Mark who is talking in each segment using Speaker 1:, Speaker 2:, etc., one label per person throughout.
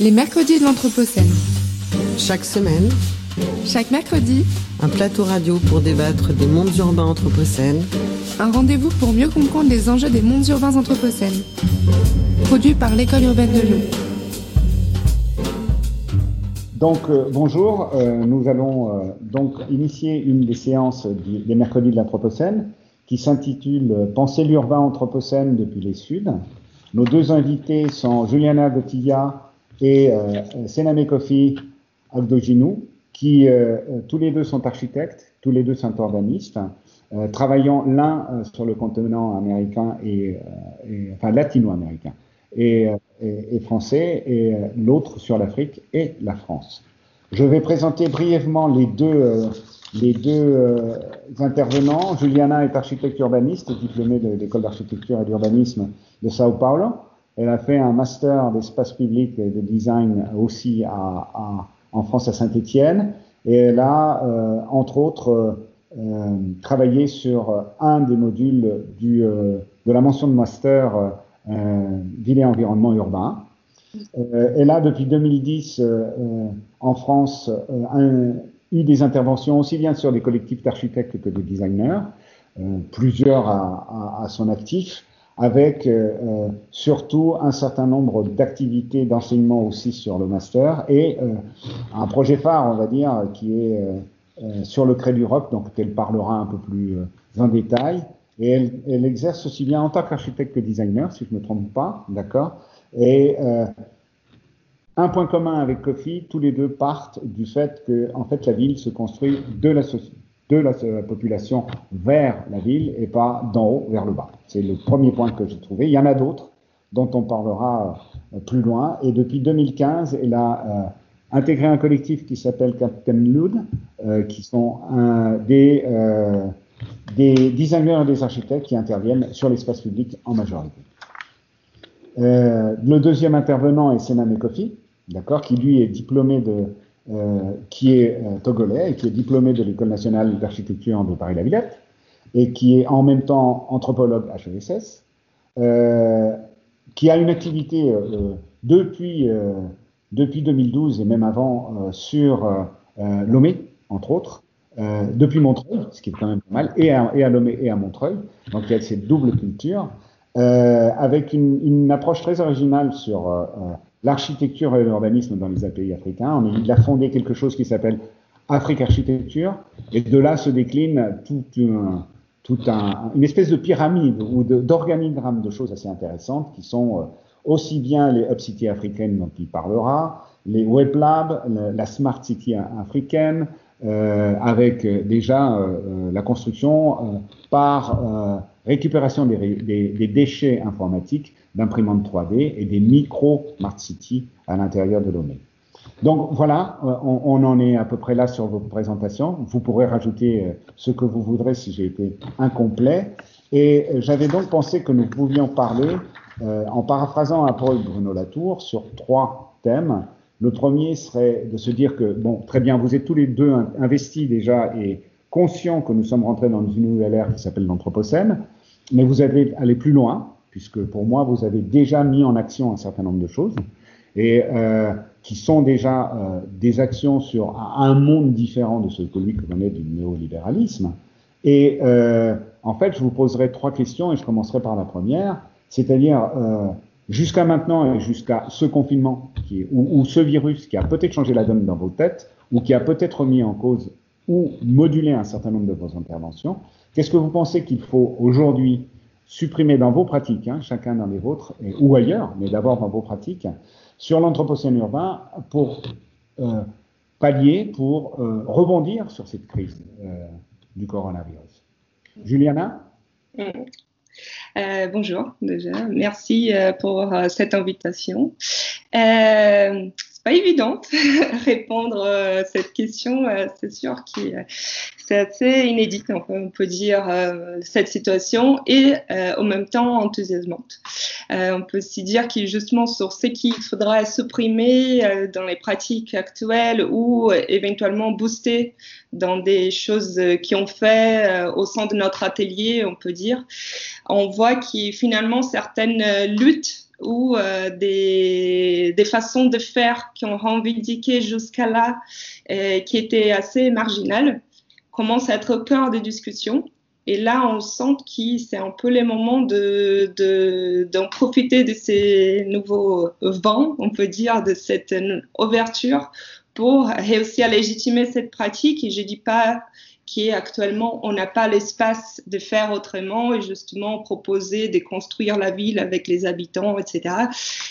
Speaker 1: Les mercredis de l'Anthropocène.
Speaker 2: Chaque semaine,
Speaker 1: Chaque mercredi,
Speaker 2: un plateau radio pour débattre des mondes urbains anthropocènes,
Speaker 1: un rendez-vous pour mieux comprendre les enjeux des mondes urbains anthropocènes. Produit par l'École urbaine de Lyon.
Speaker 3: Donc euh, bonjour, euh, nous allons euh, donc initier une des séances du- des mercredis de l'Anthropocène qui s'intitule Penser l'urbain anthropocène depuis les Suds. Nos deux invités sont Juliana Gotilla et euh, Sename Kofi Agdoginou, qui euh, euh, tous les deux sont architectes, tous les deux sont urbanistes, travaillant l'un sur le continent américain et, et- enfin latino-américain et, et- et français, et l'autre sur l'Afrique et la France. Je vais présenter brièvement les deux, les deux intervenants. Juliana est architecte urbaniste, diplômée de l'école d'architecture et d'urbanisme de Sao Paulo. Elle a fait un master d'espace public et de design aussi à, à- en France à Saint-Étienne. Et elle a, euh, entre autres, euh, travaillé sur un des modules du, euh, de la mention de master euh, ville et environnement urbain. Euh, elle a depuis 2010 euh, euh, en France un- eu des interventions aussi bien sur des collectifs d'architectes que de designers, plusieurs à, à- à son actif, avec euh, euh, surtout un certain nombre d'activités d'enseignement aussi sur le master et euh, un projet phare, on va dire, qui est euh, euh, sur le Cré du Roc, donc elle parlera un peu plus euh, en détail. Et elle, elle exerce aussi bien en tant qu'architecte que designer, si je ne me trompe pas, d'accord? Et un point commun avec Kofi, tous les deux partent du fait que, en fait, la ville se construit de la, soci- de la population vers la ville et pas d'en haut vers le bas. C'est le premier point que j'ai trouvé. Il y en a d'autres dont on parlera euh, plus loin. Et depuis 2015, elle a euh, intégré un collectif qui s'appelle Captain Lud, euh, qui sont des, des designers et des architectes qui interviennent sur l'espace public en majorité. Le deuxième intervenant est Kofi, d'accord, qui lui est diplômé de, qui est euh, togolais et qui est diplômé de l'École nationale d'architecture de Paris-la-Villette et qui est en même temps anthropologue HESS, euh, qui a une activité euh, depuis, euh, depuis 2012 et même avant euh, sur euh, euh, Lomé, entre autres, euh, depuis Montreuil, ce qui est quand même pas mal, et à, Lomé et à Montreuil. Donc il y a cette double culture, euh, avec une, approche très originale sur euh, euh, l'architecture et l'urbanisme dans les pays africains. On, il a fondé quelque chose qui s'appelle Afrique Architecture, et de là se décline tout un, tout un, une espèce de pyramide ou d'organigramme de, choses assez intéressantes qui sont euh, aussi bien les Hub City africaines dont il parlera, les Web Labs, la, Smart City africaine, euh, avec euh, déjà la construction par récupération des, ré- des- des déchets informatiques d'imprimantes 3D et des micro Smart City à l'intérieur de Lomé. Donc voilà, euh, on, en est à peu près là sur vos présentations. Vous pourrez rajouter euh, ce que vous voudrez si j'ai été incomplet. Et euh, j'avais donc pensé que nous pouvions parler, euh, en paraphrasant un peu Bruno Latour, sur trois thèmes. Le premier serait de se dire que, bon, très bien, vous êtes tous les deux in- investis déjà et conscients que nous sommes rentrés dans une nouvelle ère qui s'appelle l'Anthropocène, mais vous allez aller plus loin, puisque pour moi, vous avez déjà mis en action un certain nombre de choses, et euh, qui sont déjà euh, des actions sur un monde différent de celui que connaît du néolibéralisme. Et euh, en fait, je vous poserai trois questions et je commencerai par la première, c'est-à-dire jusqu'à maintenant et jusqu'à ce confinement est, ou, ou ce virus qui a peut-être changé la donne dans vos têtes ou qui a peut-être remis en cause ou modulé un certain nombre de vos interventions. Qu'est-ce que vous pensez qu'il faut aujourd'hui supprimer dans vos pratiques, hein, chacun dans les vôtres et, ou ailleurs, mais d'abord dans vos pratiques, sur l'anthropocène urbain pour euh, pallier, pour euh, rebondir sur cette crise euh, du coronavirus. Juliana?
Speaker 4: Bonjour déjà, merci pour cette invitation. Euh, pas évident de répondre euh, à cette question, euh, c'est sûr que euh, c'est assez inédit, on peut, on peut dire, euh, cette situation et euh, en même temps enthousiasmante. Euh, on peut aussi dire qu'il justement sur ce qu'il faudra supprimer euh, dans les pratiques actuelles ou euh, éventuellement booster dans des choses euh, qui ont fait euh, au sein de notre atelier, on peut dire, on voit qu'il finalement certaines euh, luttes où des, des, façons de faire qui ont revendiqué jusqu'à là, qui étaient assez marginales, commencent à être au cœur des discussions. Et là, on sent que c'est un peu les moments de, de, d'en profiter de ces nouveaux vents, on peut dire, de cette ouverture pour réussir à légitimer cette pratique. Et je dis pas qu'actuellement, on n'a pas l'espace de faire autrement et justement proposer de construire la ville avec les habitants, etc.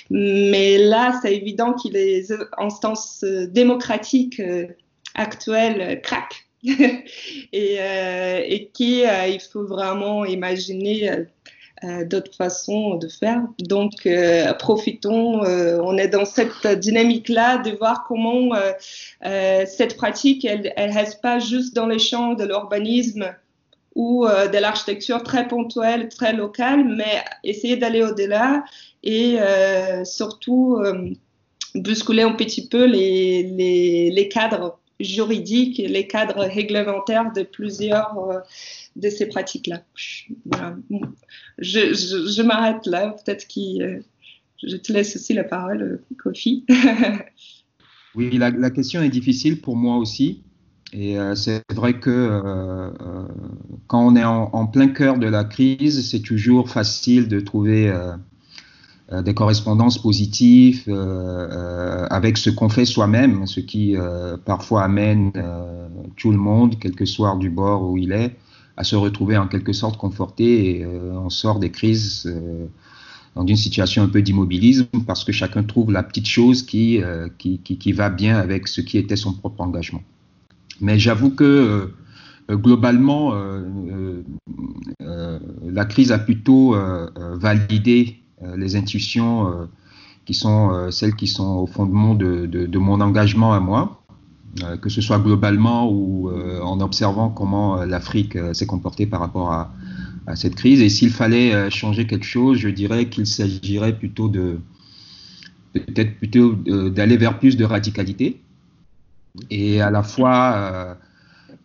Speaker 4: Mais là, c'est évident que les instances démocratiques euh, actuelles craquent et, euh, qu'il euh, il faut vraiment imaginer euh, d'autres façons de faire. Donc, euh, profitons, euh, on est dans cette dynamique-là de voir comment cette pratique, elle ne reste pas juste dans les champs de l'urbanisme ou de l'architecture très ponctuelle, très locale, mais essayer d'aller au-delà et surtout bousculer un petit peu les, les, les cadres juridiques, les cadres réglementaires de plusieurs de ces pratiques-là. Je, m'arrête là, peut-être que euh, je te laisse aussi la parole, Kofi.
Speaker 5: oui, la, la, question est difficile pour moi aussi. Et euh, c'est vrai que euh, quand on est en, en, plein cœur de la crise, c'est toujours facile de trouver des correspondances positives avec ce qu'on fait soi-même, ce qui parfois amène tout le monde, quel que soit du bord où il est, à se retrouver en quelque sorte conforté et euh, on sort des crises euh, dans une situation un peu d'immobilisme parce que chacun trouve la petite chose qui, euh, qui, qui, qui, va bien avec ce qui était son propre engagement. Mais j'avoue que globalement, la crise a plutôt validé les intuitions qui sont celles qui sont au fondement de, de, de mon engagement à moi. Euh, que ce soit globalement ou euh, en observant comment euh, l'Afrique s'est comportée par rapport à, cette crise. Et s'il fallait changer quelque chose, je dirais qu'il s'agirait plutôt de peut-être plutôt d'aller vers plus de radicalité et à la fois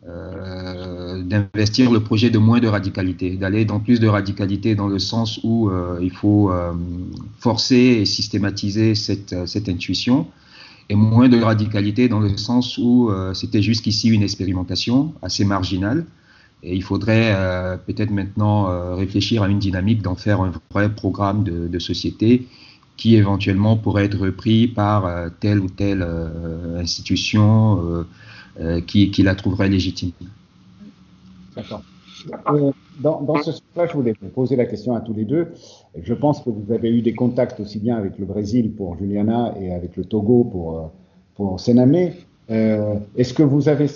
Speaker 5: d'investir le projet de moins de radicalité, d'aller dans plus de radicalité dans le sens où il faut forcer et systématiser cette intuition et moins de radicalité dans le sens où euh, c'était jusqu'ici une expérimentation assez marginale. Et il faudrait euh, peut-être maintenant euh, réfléchir à une dynamique d'en faire un vrai programme de, société qui éventuellement pourrait être repris par telle ou telle institution qui, qui, la trouverait légitime.
Speaker 3: D'accord. Dans, dans, ce sens-là, je voulais poser la question à tous les deux. Je pense que vous avez eu des contacts aussi bien avec le Brésil pour Juliana et avec le Togo pour, euh, pour Senamé. Euh, Est-ce que vous avez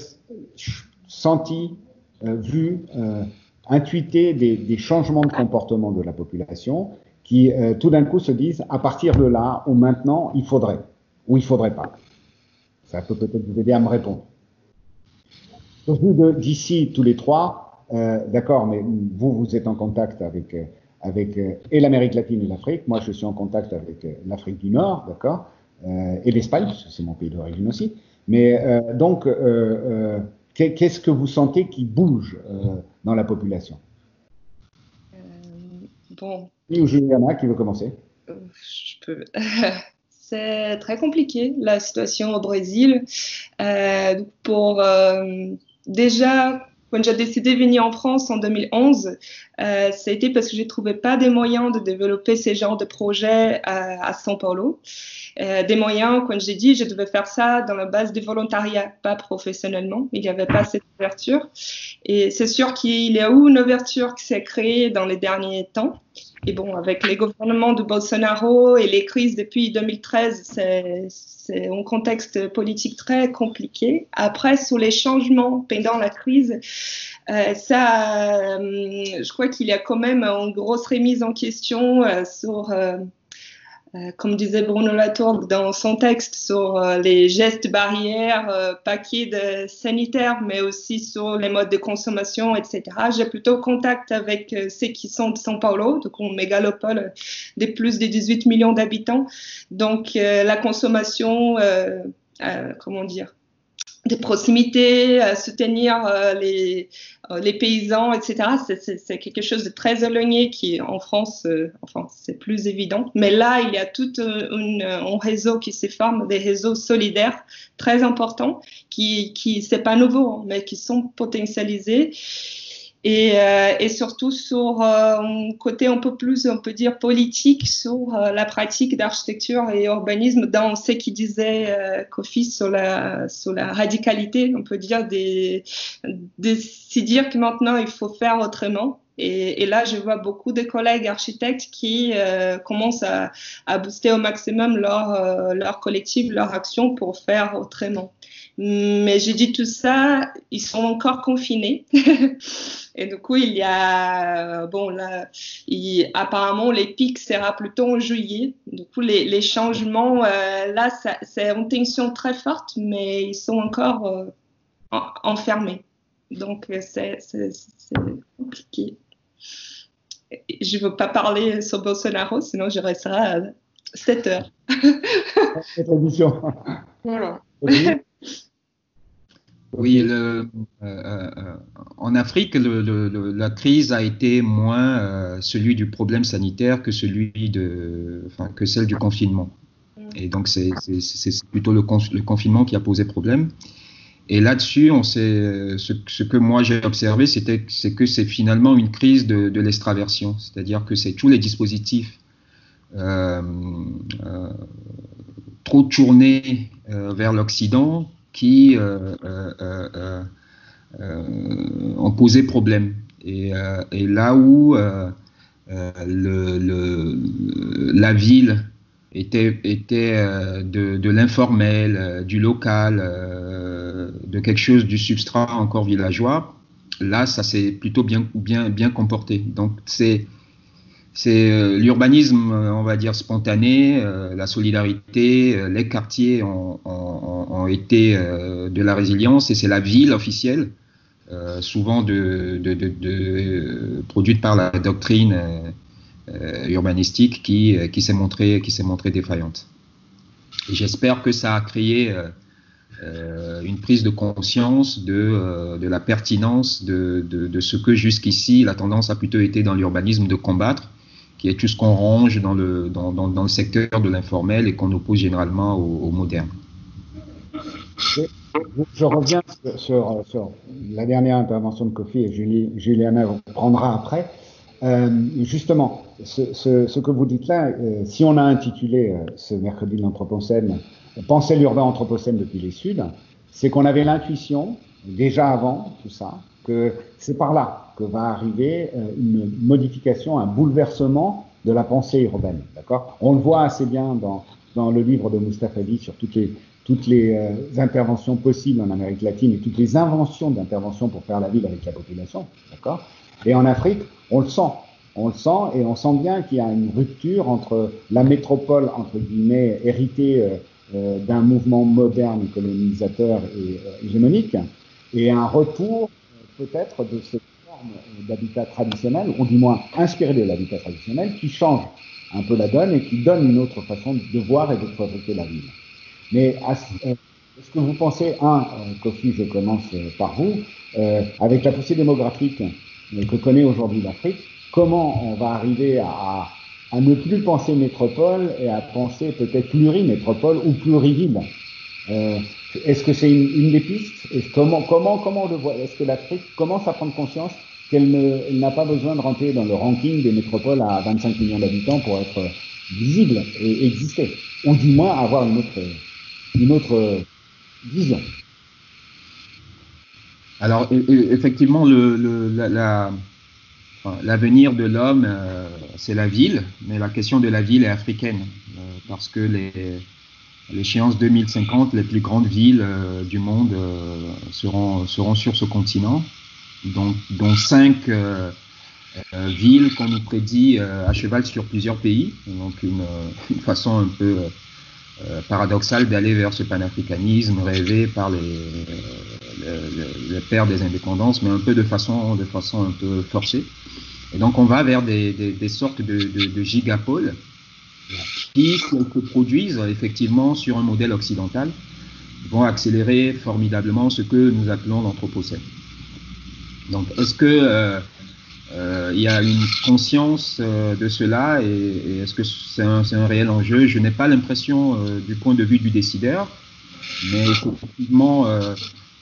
Speaker 3: senti, euh, vu, euh, intuité des, changements de comportement de la population qui euh, tout d'un coup se disent à partir de là ou maintenant il faudrait ou il faudrait pas? Ça peut peut-être vous aider à me répondre. Donc, d'ici tous les trois, euh, d'accord, mais vous, vous êtes en contact avec, euh, avec euh, et l'Amérique latine et l'Afrique. Moi, je suis en contact avec l'Afrique du Nord, d'accord, et l'Espagne, parce que c'est mon pays d'origine aussi. Mais donc, qu'est-ce que vous sentez qui bouge dans la population?
Speaker 4: Bon.
Speaker 3: Ou Juliana qui veut commencer
Speaker 4: Je peux. c'est très compliqué la situation au Brésil. Euh, pour euh, déjà quand j'ai décidé de venir en France en 2011, euh, été parce que je trouvais pas des moyens de développer ces genres de projets à, à São Paulo. Euh, des moyens, quand j'ai dit, je devais faire ça dans la base du volontariat, pas professionnellement. Il n'y avait pas cette ouverture. Et c'est sûr qu'il y a eu une ouverture qui s'est créée dans les derniers temps. Et bon, avec les gouvernements de Bolsonaro et les crises depuis 2013, c'est un contexte politique très compliqué. Après, sous les changements pendant la crise, euh, ça, euh, je crois qu'il y a quand même une grosse remise en question euh, sur euh, comme disait Bruno Latour dans son texte sur euh, les gestes barrières, euh, paquets de sanitaires, mais aussi sur les modes de consommation, etc. J'ai plutôt contact avec ceux qui sont de São Paulo, donc une mégalopole de plus de 18 millions d'habitants. Donc la consommation, comment dire, de proximité, soutenir les, les paysans, etc. C'est quelque chose de très éloigné qui, en France, enfin, c'est plus évident. Mais là, il y a tout une, un réseau qui se forme, des réseaux solidaires très importants, qui, qui c'est pas nouveau, hein, mais qui sont potentialisés et, euh, et surtout sur euh, un côté un peu plus, on peut dire, politique sur euh, la pratique d'architecture et urbanisme dans ce qu'il disait euh, Kofi sur la, sur la radicalité, on peut dire, des, de se dire que maintenant il faut faire autrement. Et, et, là, je vois beaucoup de collègues architectes qui euh, commencent à, à, booster au maximum leur, euh, leur collectif, leur action pour faire autrement. Mais j'ai dit tout ça, ils sont encore confinés. et du coup, il y a, bon, là, il, apparemment, les pics sera plutôt en juillet. Du coup, les, les changements, euh, là, c'est une tension très forte, mais ils sont encore euh, en, enfermés. Donc, euh, c'est compliqué. Je ne veux pas parler sur Bolsonaro, sinon je resterai à 7 heures.
Speaker 5: voilà. Oui, le, euh, euh, en Afrique, le, le, la crise a été moins euh, celui du problème sanitaire que celui de, enfin, que celle du confinement. Et donc c'est plutôt le, confinement qui a posé problème. Et là-dessus, on sait, ce, ce, que moi j'ai observé, c'était c'est que c'est finalement une crise de, de l'extraversion, c'est-à-dire que c'est tous les dispositifs euh, trop tournés vers l'Occident qui euh, euh, euh, ont posé problème. Et, là où la ville était, de l'informel, du local, de quelque chose du substrat encore villageois, là, ça s'est plutôt bien, bien, bien comporté. Donc, c'est c'est euh, l'urbanisme, euh, on va dire, spontané, euh, la solidarité, les quartiers ont, été de la résilience et c'est la ville officielle, souvent produite par la doctrine urbanistique qui, s'est montrée, défaillante. J'espère que ça a créé une prise de conscience de, la pertinence de ce que jusqu'ici la tendance a plutôt été dans l'urbanisme de combattre, qui est tout ce qu'on range dans le, dans, le secteur de l'informel et qu'on oppose généralement au, moderne.
Speaker 3: Je, reviens sur, la dernière intervention de Kofi et Julie, Juliana prendra après. Euh, justement, ce, que vous dites là, euh, si on a intitulé euh, ce mercredi de l'Anthropocène Penser l'urbain anthropocène depuis les Suds, c'est qu'on avait l'intuition, déjà avant tout ça, que c'est par là que va arriver euh, une modification, un bouleversement de la pensée urbaine. D'accord? On le voit assez bien dans, dans le livre de Mustafa sur toutes les, toutes les euh, interventions possibles en Amérique latine et toutes les inventions d'intervention pour faire la ville avec la population. D'accord? Et en Afrique, on le sent. On le sent et on sent bien qu'il y a une rupture entre la métropole, entre guillemets, héritée euh, d'un mouvement moderne colonisateur et hégémonique, et un retour peut-être de cette d'habitat traditionnel, ou du moins inspiré de l'habitat traditionnel, qui change un peu la donne et qui donne une autre façon de voir et de fabriquer la ville. Mais euh, est-ce que vous pensez, un, euh, Kofi, je commence euh, par vous, euh, avec la poussée démographique que connaît aujourd'hui l'Afrique, comment on va arriver à, ne plus penser métropole et à penser peut-être plurimétropole ou pluriville? Euh, est-ce que c'est une, une, des pistes? Comment, comment, comment on le voit? Est-ce que l'Afrique commence à prendre conscience qu'elle n'a pas besoin de rentrer dans le ranking des métropoles à 25 millions d'habitants pour être visible et exister Ou du moins avoir une autre, vision.
Speaker 5: Alors, e, e, effectivement, l'avenir de l'homme, euh, c'est la ville, mais la question de la ville est africaine, euh, parce que l'échéance 2050, les plus grandes villes euh, du monde seront sur ce continent, dont, dont cinq euh, euh villes qu'on nous prédit euh, à cheval sur plusieurs pays. Donc une, une façon un peu paradoxale d'aller vers ce panafricanisme rêvé par les, les, les, pères des indépendances, mais un peu de façon, de façon un peu forcée. Et donc on va vers des, des, des sortes de, de, de gigapoles qui se produisent effectivement sur un modèle occidental vont accélérer formidablement ce que nous appelons l'anthropocène. Donc, est-ce que il y a une conscience de cela et, est-ce que c'est un, un, réel enjeu? Je n'ai pas l'impression, du point de vue du décideur, mais effectivement,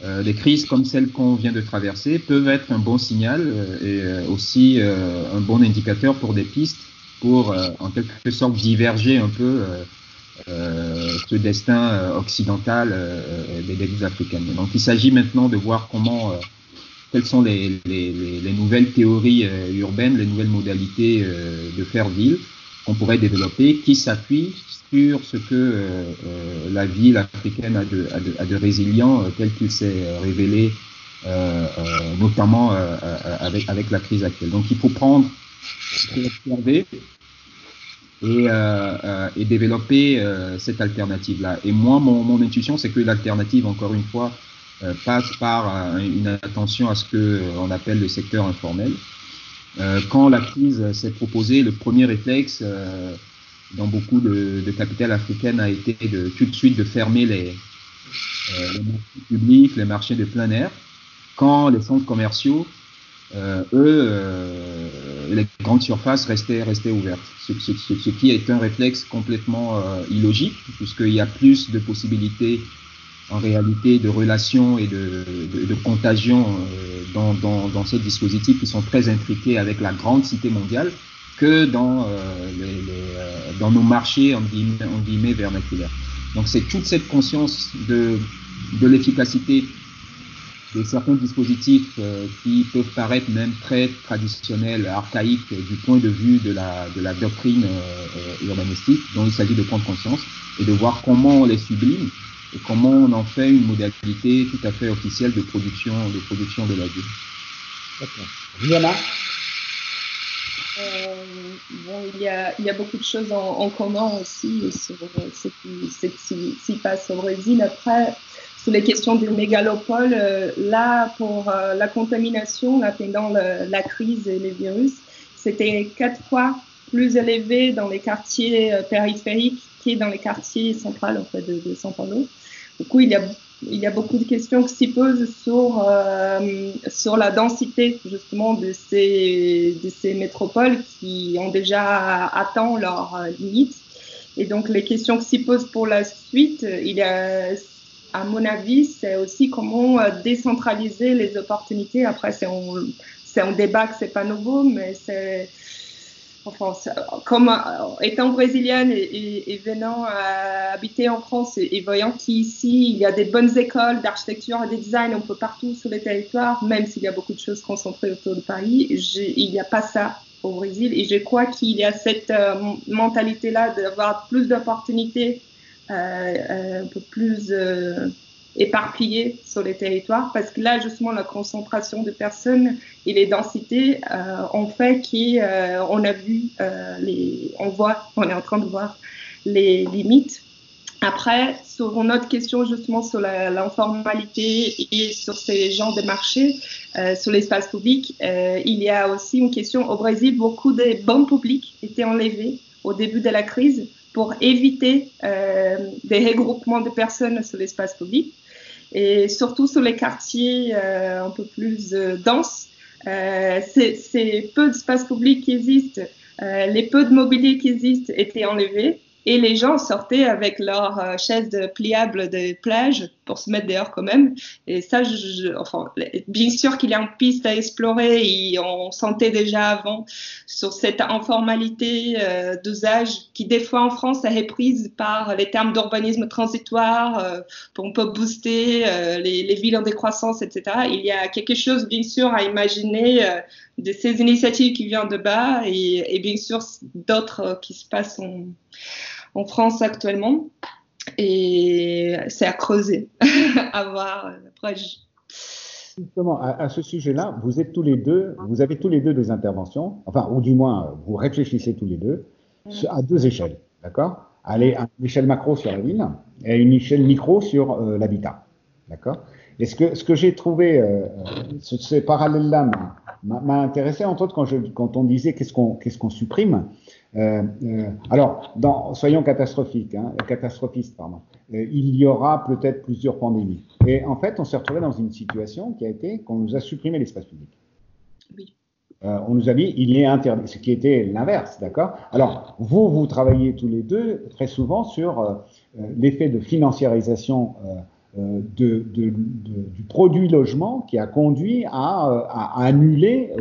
Speaker 5: euh, des crises comme celle qu'on vient de traverser peuvent être un bon signal euh, et euh, aussi un bon indicateur pour des pistes pour en quelque sorte diverger un peu ce destin occidental des églises africaines. Donc il s'agit maintenant de voir comment, quelles sont les, les, les nouvelles théories urbaines, les nouvelles modalités de faire ville qu'on pourrait développer qui s'appuient sur ce que euh, euh, la ville africaine a de, résilient euh, tel qu'il s'est révélé notamment avec, la crise actuelle. Donc il faut prendre, observer et, et développer cette alternative-là. Et moi, mon intuition, c'est que l'alternative, encore une fois, passe par une attention à ce que on appelle le secteur informel. quand la crise s'est proposée, le premier réflexe dans beaucoup de, de capitales africaines a été de, tout de suite de fermer les, euh, les marchés publics, les marchés de plein air, quand les centres commerciaux, euh, eux, euh, les grandes surfaces restaient, restaient ouvertes. Ce, ce, ce, qui est un réflexe complètement euh, illogique, puisqu'il y a plus de possibilités en réalité de relations et de, de, contagion euh, dans, dans, ces dispositifs qui sont très intriqués avec la grande cité mondiale que dans, euh, euh, dans nos marchés en guillemets, en guillemets vernaculaires. Donc c'est toute cette conscience de, de l'efficacité de certains dispositifs qui peuvent paraître même très traditionnels, archaïques du point de vue de la, de la doctrine urbanistique, dont il s'agit de prendre conscience et de voir comment on les sublime et comment on en fait une modalité tout à fait officielle de production de, production de la ville.
Speaker 3: D'accord.
Speaker 4: Euh, bon, il y, a, il y a beaucoup de choses en, en commun aussi sur ce qui s'y passe au Brésil. Après, sur les questions des mégalopoles, euh, là, pour euh, la contamination, là, pendant le, la crise et les virus, c'était quatre fois plus élevé dans les quartiers euh, dans les quartiers centraux en fait, de, de São. Du coup, il y a il y a beaucoup de questions qui s'y posent sur, euh, sur la densité justement de ces, de ces métropoles qui ont déjà atteint leurs limites. Et donc les questions qui s'y posent pour la suite, il y a, à mon avis, c'est aussi comment euh, décentraliser les opportunités. Après, c'est un, un débat que c'est pas nouveau, mais c'est enfin, comme euh, étant brésilienne et, et, et venant euh, habiter en France et, voyant qu'ici il y a des bonnes écoles d'architecture et de design un peu partout sur les territoires, même s'il y a beaucoup de choses concentrées autour de Paris, il n'y a pas ça au Brésil. Et je crois qu'il y a cette euh, mentalité-là d'avoir plus d'opportunités, euh, euh, un peu plus éparpillés sur les territoires parce que là justement la concentration de personnes et les densités euh, ont fait qu'on euh, a vu euh, les on voit on est en train de voir les limites. Après sur une autre question justement sur l'informalité et sur ces gens de marché euh, sur l'espace public il y a aussi une question. Au Brésil beaucoup de banques publiques étaient enlevées au début de la crise pour éviter euh, des regroupements de personnes sur l'espace public. Et surtout sur les quartiers euh, un peu plus euh, denses. Euh, c'est peu d'espace public qui existent, euh, les peu de mobilier qui existent étaient enlevés et les gens sortaient avec leurs euh, chaises pliables de plage pour se mettre dehors quand même. Et ça, je, enfin, bien sûr qu'il y a une piste à explorer et on sentait déjà avant sur cette informalité euh, d'usage qui des fois en France est reprise par les termes d'urbanisme transitoire euh, pour un peu booster les, les, villes en décroissance, etc. Il y a quelque chose bien sûr à imaginer de ces initiatives qui viennent de bas et, et bien sûr d'autres qui se passent en en France actuellement. Et c'est à creuser, à voir. Après, je...
Speaker 3: Justement, à, à ce sujet-là, vous êtes tous les deux, vous avez tous les deux des interventions, enfin, ou du moins, vous réfléchissez tous les deux à deux échelles, d'accord? Allez, à une échelle macro sur la ville et à une échelle micro sur euh, l'habitat, d'accord? Et ce que, ce que j'ai trouvé, euh, ce, ces parallèles-là m'a intéressé, entre autres, quand, je, quand on disait qu'est-ce qu'on qu'est-ce qu'on supprime. Alors, dans, soyons catastrophiques, hein, catastrophistes, pardon. il y aura peut-être plusieurs pandémies. Et en fait, on s'est retrouvé dans une situation qui a été qu'on nous a supprimé l'espace public. Oui. Euh, on nous a dit il est interdit, ce qui était l'inverse, d'accord? Alors, vous, vous travaillez tous les deux très souvent sur euh, euh, l'effet de financiarisation de, du produit logement qui a conduit à, annuler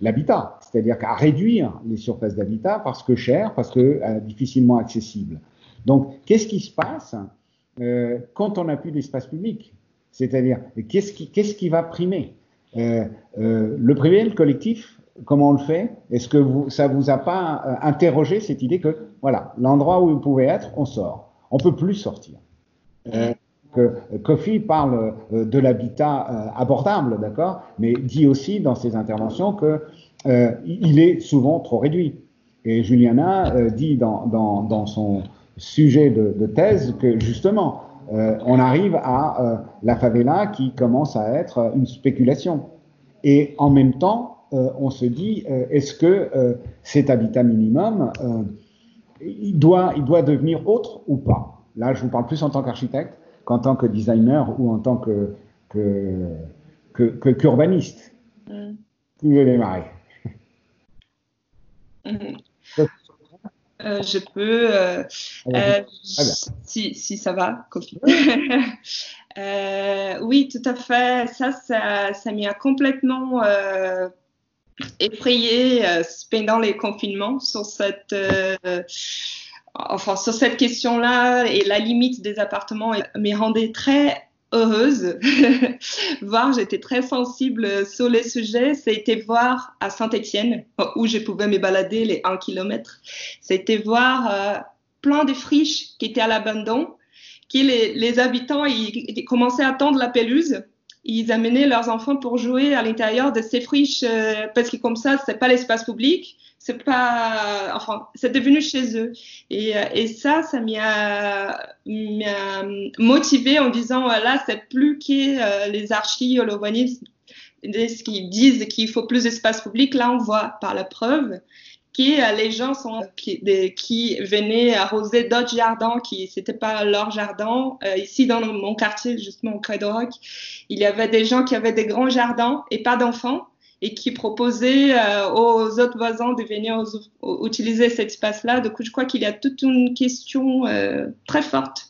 Speaker 3: l'habitat, c'est-à-dire qu'à réduire les surfaces d'habitat parce que cher, parce que difficilement accessible. Donc, qu'est-ce qui se passe quand on n'a plus d'espace public? C'est-à-dire, qu'est-ce qui, va primer? Euh, euh, le privé, le collectif, comment on le fait? Est-ce que vous, ça vous a pas euh, interrogé cette idée que voilà, l'endroit où vous pouvez être, on sort, on peut plus sortir. que Kofi parle de l'habitat abordable, d'accord, mais dit aussi dans ses interventions que il est souvent trop réduit. Et Juliana dit dans, dans, dans, son sujet de, de, thèse que justement euh, on arrive à euh, la favela qui commence à être une spéculation. Et en même temps, euh, on se dit, est-ce que cet habitat minimum, il, doit, il doit devenir autre ou pas? Là, je vous parle plus en tant qu'architecte qu'en tant que designer ou en tant que qu'urbaniste. Que, que, mm. Vous démarrer.
Speaker 4: Mm. Euh, je peux, euh, euh, si, si, ça va, oui, tout à fait. Ça, ça, ça m'a complètement effrayé pendant les confinements sur cette, enfin, sur cette question-là et la limite des appartements. Me rendait très heureuse, voir, j'étais très sensible sur les sujets, c'était voir à Saint-Étienne, où je pouvais me balader les 1 km, c'était voir euh, plein de friches qui étaient à l'abandon, qui les, habitants ils, commençaient à tendre la pelouse, ils amenaient leurs enfants pour jouer à l'intérieur de ces friches, euh, parce que comme ça, c'est pas l'espace public, c'est pas, enfin, c'est devenu chez eux. Et, euh, et ça, ça m'a motivé en disant, voilà, c'est plus que euh, les archives ce qui disent qu'il faut plus d'espace public. Là, on voit par la preuve que euh, les gens sont qui, qui venaient arroser d'autres jardins qui c'était pas leur jardin. ici dans mon quartier justement au Cré Rock, il y avait des gens qui avaient des grands jardins et pas d'enfants et qui proposait euh, aux autres voisins de venir utiliser cet espace-là. Du coup, je crois qu'il y a toute une question euh, très forte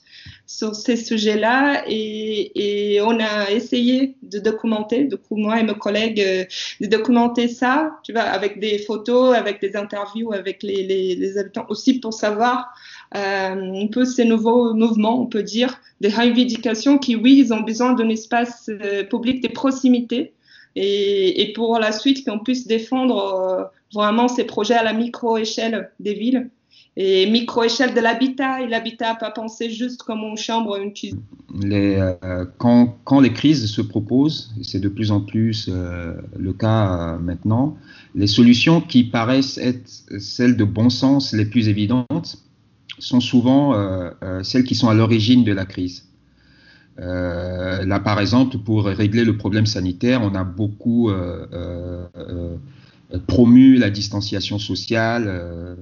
Speaker 4: sur ces sujets-là et, et, on a essayé de documenter, du coup moi et mes collègues, euh, de documenter ça, tu vois, avec des photos, avec des interviews avec les, les, les habitants aussi pour savoir euh, un peu ces nouveaux mouvements, on peut dire, des revendications qui, oui, ils ont besoin d'un espace euh, public de proximité et, pour la suite qu'on puisse défendre euh, vraiment ces projets à la micro-échelle des villes et micro-échelle de l'habitat. Et l'habitat, pas penser juste comme une chambre, une cuisine.
Speaker 5: Euh, quand, les crises se proposent, et c'est de plus en plus euh, le cas maintenant, les solutions qui paraissent être celles de bon sens les plus évidentes sont souvent celles qui sont à l'origine de la crise. Euh, là, par exemple, pour régler le problème sanitaire, on a beaucoup euh, euh, promu la distanciation sociale.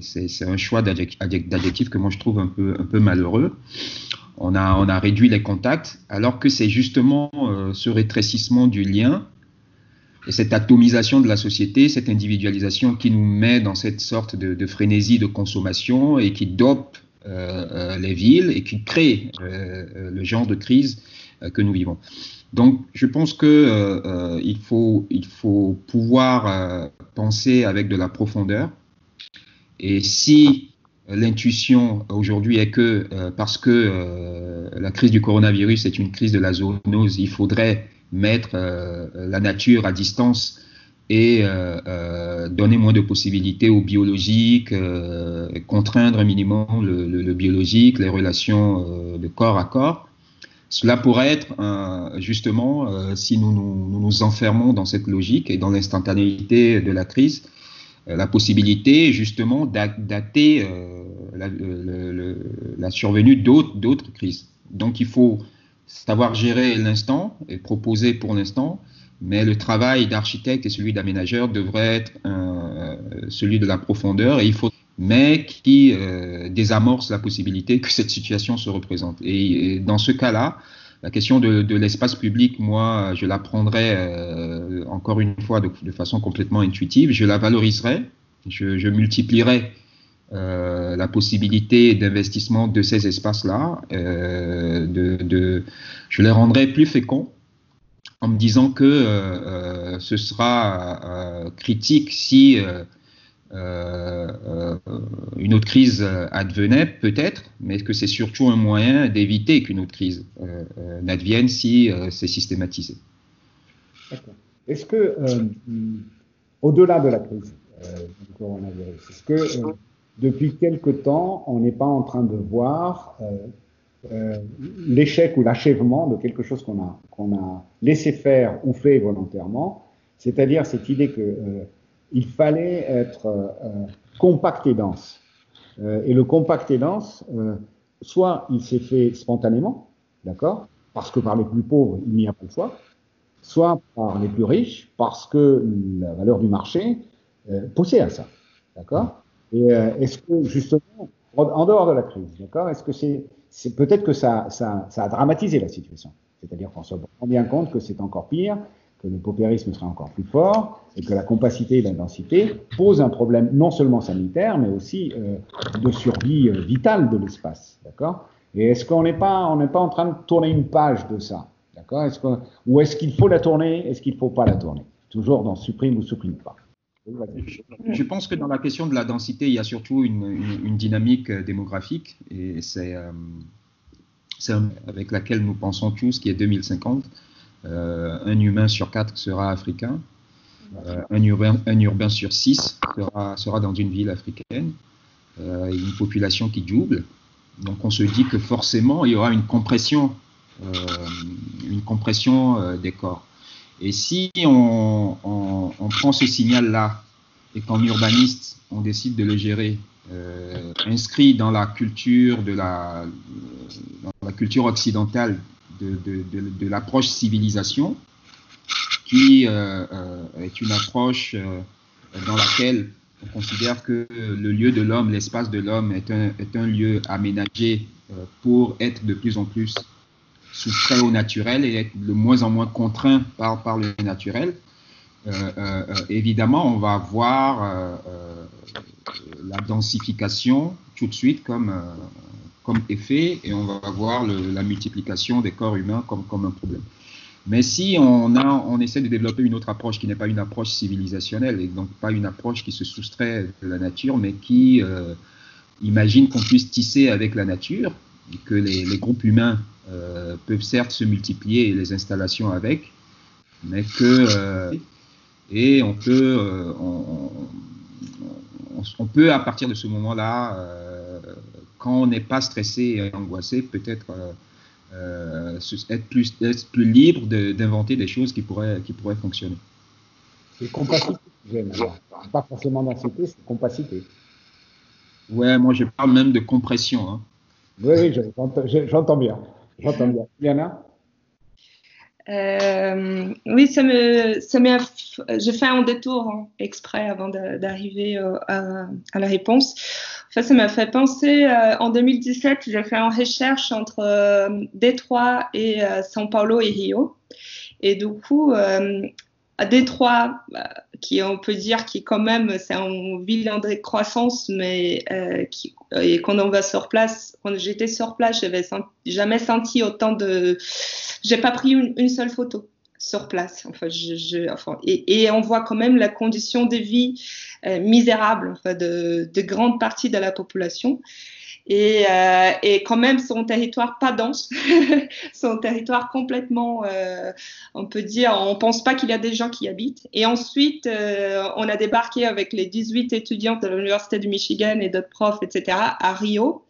Speaker 5: c'est un choix d'adjectif que moi je trouve un peu, un peu malheureux. On a, on a réduit les contacts, alors que c'est justement ce rétrécissement du lien et cette atomisation de la société, cette individualisation qui nous met dans cette sorte de, frénésie de consommation et qui dope euh, euh, les villes et qui crée euh, le genre de crise que nous vivons. Donc, je pense que il faut il faut pouvoir penser avec de la profondeur. Et si l'intuition aujourd'hui est que parce que la crise du coronavirus est une crise de la zoonose, il faudrait mettre la nature à distance et euh, euh, donner moins de possibilités au biologique, euh, contraindre un minimum le, biologique, les relations euh, de corps à corps. Cela pourrait être justement, si nous nous, enfermons dans cette logique et dans l'instantanéité de la crise, la possibilité justement dater la, la, survenue d'autres crises. Donc il faut savoir gérer l'instant et proposer pour l'instant, mais le travail d'architecte et celui d'aménageur devrait être celui de la profondeur, et il faut, mais qui désamorce la possibilité que cette situation se représente. Et, dans ce cas-là, la question de, l'espace public, moi, je la prendrais encore une fois de, façon complètement intuitive, je la valoriserais, je, je multiplierais euh, la possibilité d'investissement de ces espaces-là, euh, je les rendrai plus féconds en me disant que euh, ce sera critique si une autre crise advenait, peut-être, mais que c'est surtout un moyen d'éviter qu'une autre crise n'advienne si c'est systématisé?
Speaker 3: Est-ce que, au-delà de la crise du coronavirus, est-ce que depuis quelque temps, on n'est pas en train de voir euh, euh, l'échec ou l'achèvement de quelque chose qu'on a, qu'on a laissé faire ou fait volontairement, c'est-à-dire cette idée que euh, il fallait être euh, compact et dense. Euh, et le compact et dense, soit il s'est fait spontanément, d'accord, parce que par les plus pauvres, il n'y a pas de choix, soit par les plus riches, parce que la valeur du marché poussait à ça, d'accord et euh, est-ce que justement, en dehors de la crise, d'accord, est-ce que c'est, c'est peut-être que ça, ça, ça, a dramatisé la situation C'est-à-dire qu'on se rend bien compte que c'est encore pire, que le paupérisme sera encore plus fort et que la compacité et l'intensité posent un problème non seulement sanitaire, mais aussi euh, de survie euh, vitale de l'espace, d'accord? Et est-ce qu'on n'est pas, pas en train de tourner une page de ça, d'accord? Ou est-ce qu'il faut la tourner Est-ce qu'il ne faut pas la tourner? Toujours dans supprime ou supprime pas.
Speaker 5: Je pense que dans la question de la densité, il y a surtout une, dynamique euh, démographique et c'est avec laquelle nous pensons tous qui est 2050. Euh, un humain sur quatre sera africain, un, urbain, un, urbain, sur six sera, sera, dans une ville africaine, une population qui double. Donc on se dit que forcément il y aura une compression, une compression des corps. Et si on, prend ce signal-là et qu'en urbaniste, on décide de le gérer, euh, inscrit dans la culture de la, la culture occidentale de, l'approche civilisation, qui euh, euh, est une approche dans laquelle on considère que le lieu de l'homme, l'espace de l'homme est un, est un lieu aménagé pour être de plus en plus soustrait au naturel et être de moins en moins contraint par, par le naturel, euh, euh, euh évidemment, on va voir euh, euh, la densification tout de suite comme, comme effet et on va voir la multiplication des corps humains comme, comme un problème. Mais si on, a, on essaie de développer une autre approche qui n'est pas une approche civilisationnelle et donc pas une approche qui se soustrait de la nature, mais qui imagine qu'on puisse tisser avec la nature, que les, groupes humains euh, peuvent certes se multiplier et les installations avec, mais que euh, et on peut euh, on, peut à partir de ce moment-là, quand on n'est pas stressé et angoissé, peut-être être plus être plus libre d'inventer des choses qui pourraient qui pourraient fonctionner.
Speaker 3: C'est compacité, pas forcément densité, c'est compacité.
Speaker 5: Ouais, moi je parle même de compression. Hein.
Speaker 3: Oui, oui, j'entends bien. J'entends bien. Diana?
Speaker 4: Euh, oui, ça me, ça m'a, j'ai fait un détour hein, exprès avant d'arriver euh, à, à, la réponse. Enfin, ça m'a fait penser, euh, en 2017, j'ai fait une recherche entre euh, Détroit et euh, São Paulo et Rio. Et du coup, à Détroit, bah, qui on peut dire qui quand même c'est une ville en décroissance, mais euh, qui, et quand on va sur place, quand j'étais sur place, j'avais jamais senti autant de, j'ai pas pris une, seule photo sur place. Enfin, et, on voit quand même la condition de vie euh, misérable de, de grande partie de la population et, euh, quand même son territoire pas dense, son territoire complètement, euh, on peut dire, on pense pas qu'il y a des gens qui y habitent. Et ensuite, on a débarqué avec les 18 étudiants de l'Université du Michigan et d'autres profs, etc., à Rio,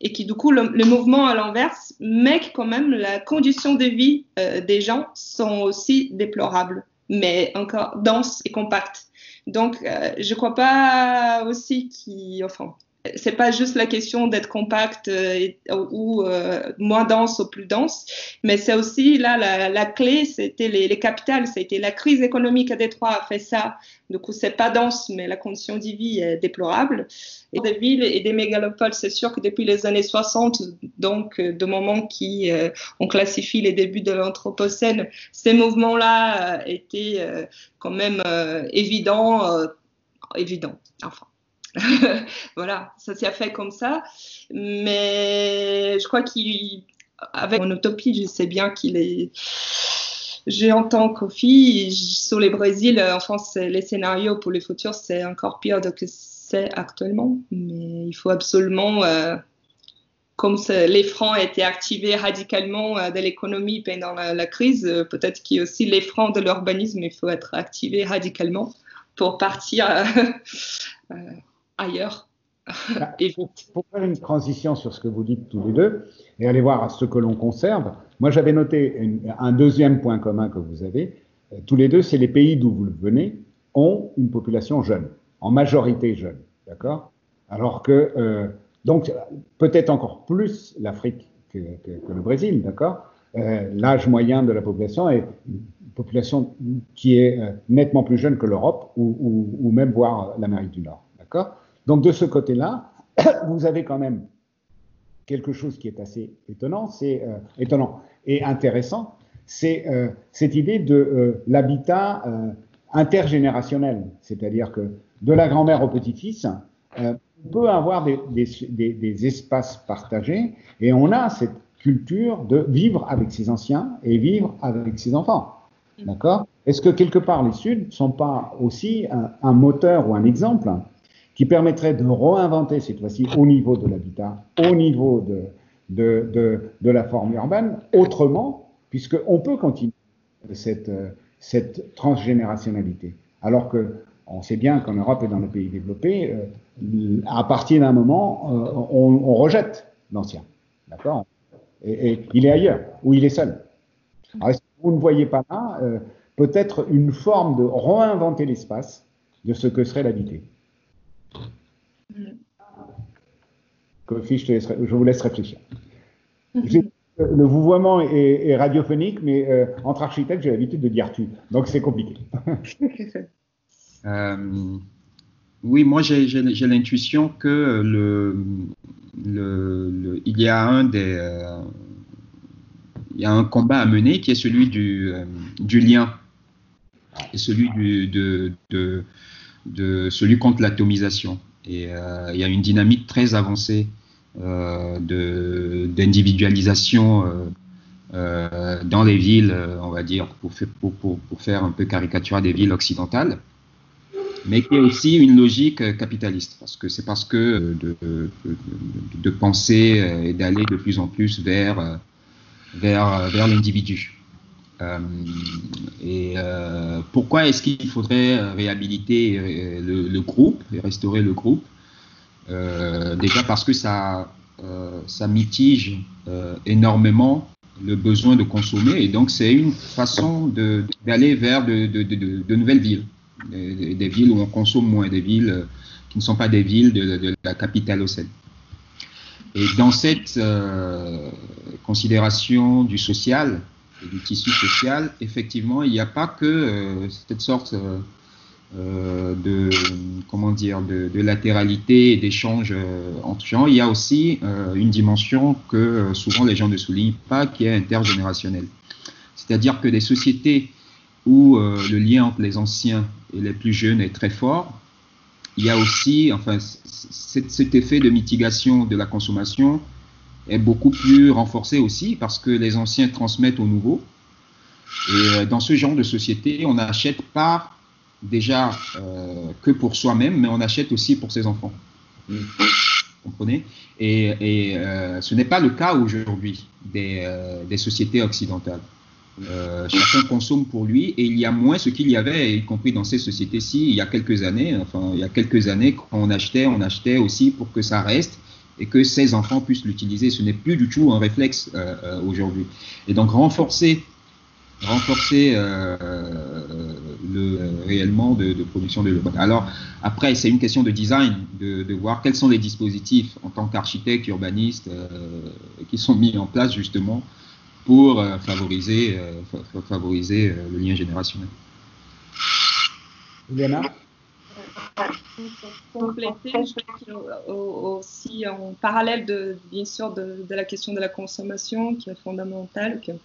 Speaker 4: et qui du coup le, le mouvement à l'inverse, mais quand même la condition de vie euh, des gens sont aussi déplorables, mais encore denses et compactes. Donc, euh, je crois pas aussi qu'il, enfin, c'est pas juste la question d'être compact euh, ou euh, moins dense ou plus dense, mais c'est aussi là la, clé, c'était les, les, capitales, c'était la crise économique à Détroit a fait ça. Du coup, c'est pas dense, mais la condition de vie est déplorable. Et des villes et des mégalopoles, c'est sûr que depuis les années 60, donc de moment qui euh, on classifie les débuts de l'anthropocène, ces mouvements-là étaient quand même évidents, évidents. Enfin voilà, ça s'est fait comme ça. Mais je crois qu'avec mon utopie, je sais bien qu'il est. J'entends Kofi sur les Brésil, en France, les scénarios pour le futur, c'est encore pire que c'est actuellement. Mais il faut absolument, euh, comme les francs été activés radicalement euh, de l'économie pendant la, crise, euh, peut-être qu'il y a aussi les francs de l'urbanisme, il faut être activé radicalement pour partir ailleurs.
Speaker 3: Bah, pour, faire une transition sur ce que vous dites tous les deux et aller voir ce que l'on conserve, moi j'avais noté un deuxième point commun que vous avez. Euh, tous les deux, c'est les pays d'où vous venez ont une population jeune, en majorité jeune, d'accord? Alors que, euh, donc, peut-être encore plus l'Afrique que, le Brésil, d'accord? Euh, L'âge moyen de la population est une population qui est nettement plus jeune que l'Europe ou, ou même voire l'Amérique du Nord, d'accord? Donc de ce côté-là, vous avez quand même quelque chose qui est assez étonnant, c'est euh, étonnant et intéressant, c'est euh, cette idée de euh, l'habitat intergénérationnel, c'est-à-dire que de la grand-mère au petit-fils, on peut avoir des, espaces partagés et on a cette culture de vivre avec ses anciens et vivre avec ses enfants. D'accord? Est-ce que quelque part les Suds ne sont pas aussi un moteur ou un exemple? Qui permettrait de réinventer cette fois-ci au niveau de l'habitat, au niveau de, de, de, la forme urbaine, autrement, puisqu'on peut continuer cette, cette transgénérationnalité. Alors que on sait bien qu'en Europe et dans les pays développés, euh, à partir d'un moment, euh, on, rejette l'ancien. D'accord? Et, il est ailleurs, ou il est seul. Alors, si vous ne voyez pas là, euh, peut-être une forme de réinventer l'espace de ce que serait l'habité. Kofi, je, je, vous laisse réfléchir. Le vouvoiement est, radiophonique, mais euh, entre architectes, j'ai l'habitude de dire tu. Donc c'est compliqué.
Speaker 5: euh, oui, moi j'ai l'intuition que il y a un. Euh, combat à mener qui est celui du, euh, lien et celui de, de celui contre l'atomisation. Et euh, il y a une dynamique très avancée euh, d'individualisation euh, dans les villes, on va dire, pour, faire un peu caricature des villes occidentales, mais qui est aussi une logique capitaliste, parce que c'est parce que de, de, de penser et d'aller de plus en plus vers, vers, vers l'individu. Euh, et euh, pourquoi est-ce qu'il faudrait réhabiliter euh, le, groupe et restaurer le groupe? Déjà parce que ça, ça mitige énormément le besoin de consommer et donc c'est une façon d'aller vers de, nouvelles villes, des, villes où on consomme moins, des villes qui ne sont pas des villes de, la capitale océane. Et dans cette considération du social, du tissu social, effectivement, il n'y a pas que euh, cette sorte euh, euh, de comment dire de, latéralité et d'échange entre gens. Il y a aussi une dimension que souvent les gens ne soulignent pas, qui est intergénérationnelle. C'est-à-dire que des sociétés où le lien entre les anciens et les plus jeunes est très fort, il y a aussi, enfin, cet effet de mitigation de la consommation est beaucoup plus renforcé aussi parce que les anciens transmettent aux nouveaux. Et euh, dans ce genre de société, on n'achète pas déjà euh, que pour soi-même, mais on achète aussi pour ses enfants. Vous comprenez? Et, et euh, ce n'est pas le cas aujourd'hui des, euh, des, sociétés occidentales. Euh, chacun consomme pour lui et il y a moins ce qu'il y avait, y compris dans ces sociétés-ci, il y a quelques années. Enfin, il y a quelques années, quand on achetait, on achetait aussi pour que ça reste et que ces enfants puissent l'utiliser. Ce n'est plus du tout un réflexe euh, euh, aujourd'hui. Et donc renforcer renforcer euh, le, réellement de, production de low Alors après, c'est une question de design, de, voir quels sont les dispositifs en tant qu'architecte, urbaniste, qui sont mis en place justement pour favoriser, favoriser le lien générationnel.
Speaker 3: Léna
Speaker 4: compléter, je aussi en parallèle de, bien sûr, de, la question de la consommation qui est fondamentale, qui est,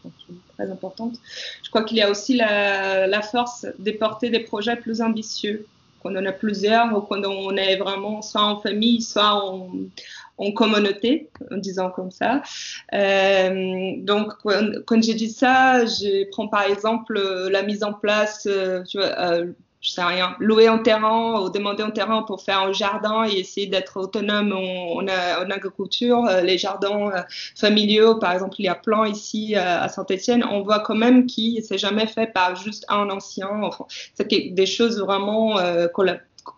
Speaker 4: très importante. Je crois qu'il y a aussi la, force de porter des projets plus ambitieux, quand on a plusieurs ou quand on est vraiment soit en famille, soit en, communauté, en disant comme ça. Euh, donc, quand, j'ai dit ça, je prends par exemple la mise en place, euh, euh, je sais rien, louer un terrain ou demander un terrain pour faire un jardin et essayer d'être autonome en, agriculture. Euh, les jardins euh, familiaux, par exemple, il y a plein ici euh, à Saint-Etienne, on voit quand même qu'il s'est jamais fait par juste un ancien. C'est des choses vraiment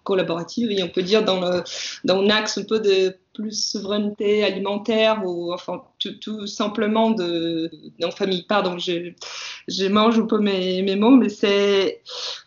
Speaker 4: collaboratives et on peut dire dans le dans un axe un peu de plus souveraineté alimentaire ou enfin tout, simplement de en famille. Pardon je, je mange un peu mes, mes mots mais c'est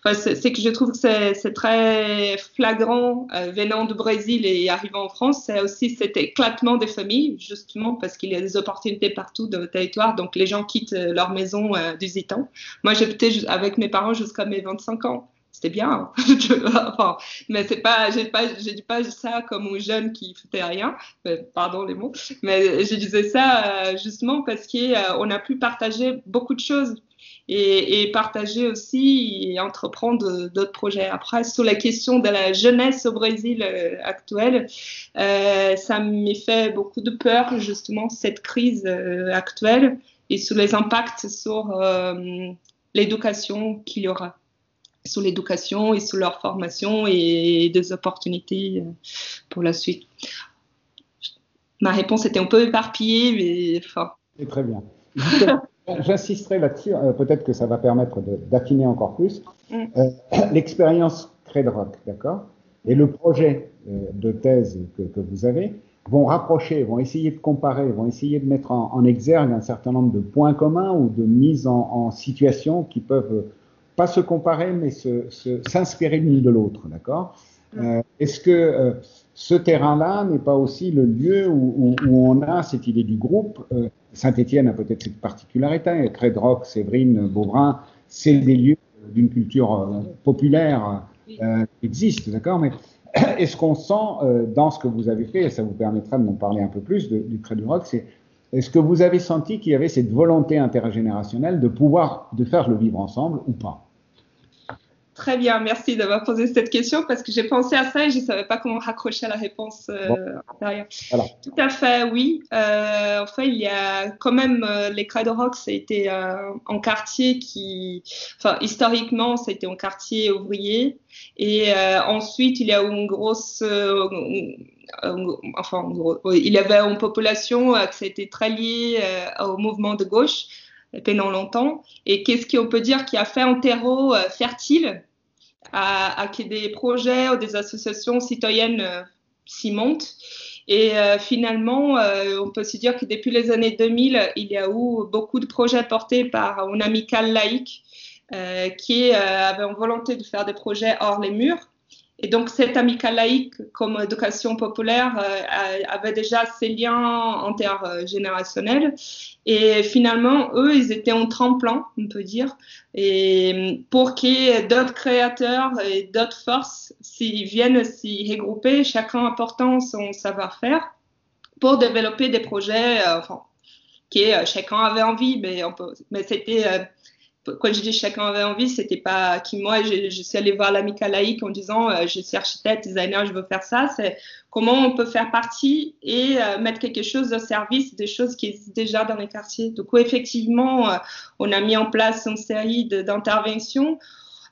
Speaker 4: enfin, c'est que je trouve que c'est très flagrant euh, venant du Brésil et arrivant en France. C'est aussi cet éclatement des familles justement parce qu'il y a des opportunités partout dans le territoire. Donc les gens quittent leur maison euh, du Zitan moi j'étais avec mes parents jusqu'à mes 25 ans c'était bien. enfin, mais c'est pas, j'ai pas, dit pas ça comme aux jeunes qui foutaient rien. Pardon les mots. Mais je disais ça euh, justement parce qu'on euh, a pu partager beaucoup de choses et, partager aussi et entreprendre d'autres projets. Après, sur la question de la jeunesse au Brésil euh, actuelle, euh, ça m'est fait beaucoup de peur justement cette crise actuelle et sur les impacts sur l'éducation qu'il y aura sur l'éducation et sur leur formation et des opportunités euh, pour la suite. Ma réponse était un peu éparpillée, mais enfin.
Speaker 3: C'est très bien. J'insisterai là-dessus, euh, peut-être que ça va permettre d'affiner encore plus. Mm. Euh, l'expérience Credrock, d'accord? Et le projet de thèse que, que, vous avez vont rapprocher, vont essayer de comparer, vont essayer de mettre en, exergue un certain nombre de points communs ou de mises en, en situation qui peuvent pas se comparer, mais s'inspirer l'une de l'autre, d'accord? Euh, Est-ce que euh, ce terrain-là n'est pas aussi le lieu où, on a cette idée du groupe? Euh, Saint-Étienne a peut-être cette particularité, Rock, Séverine, Beaubrun, c'est des lieux d'une culture populaire qui existent, d'accord? Mais est-ce qu'on sent dans ce que vous avez fait, et ça vous permettra de m'en parler un peu plus de, du Rock, c'est est-ce que vous avez senti qu'il y avait cette volonté intergénérationnelle de pouvoir de faire le vivre ensemble ou pas?
Speaker 4: Très bien, merci d'avoir posé cette question parce que j'ai pensé à ça et je ne savais pas comment raccrocher à la réponse euh, derrière. Tout à fait, oui. Euh, en fait, il y a quand même euh, les Cradle Rock, c'était euh, un quartier qui, enfin, historiquement, c'était un quartier ouvrier et euh, ensuite il y a une grosse enfin, il y avait une population qui était très liée au mouvement de gauche pendant longtemps. Et qu'est-ce qu'on peut dire qui a fait un terreau fertile? À, à des projets ou des associations citoyennes euh, s'y montent. Et euh, finalement, euh, on peut se dire que depuis les années 2000, il y a eu beaucoup de projets portés par une amicale laïque qui avait une volonté de faire des projets hors les murs. Et donc, cette amicale laïque, comme éducation populaire, euh, avait déjà ces liens intergénérationnels. Et finalement, eux, ils étaient en tremplin, on peut dire, et pour que d'autres créateurs et d'autres forces viennent s'y regrouper, chacun apportant son savoir-faire pour développer des projets, euh, enfin, qui euh, chacun avait envie, mais, mais c'était quand je dis chacun avait envie, c'était pas qui moi je, suis allée voir l'amica laïque en disant euh, je suis architecte, designer, je veux faire ça. C'est comment on peut faire partie et euh, mettre quelque chose au service des choses qui existent déjà dans les quartiers. Donc effectivement, euh, on a mis en place une série d'interventions.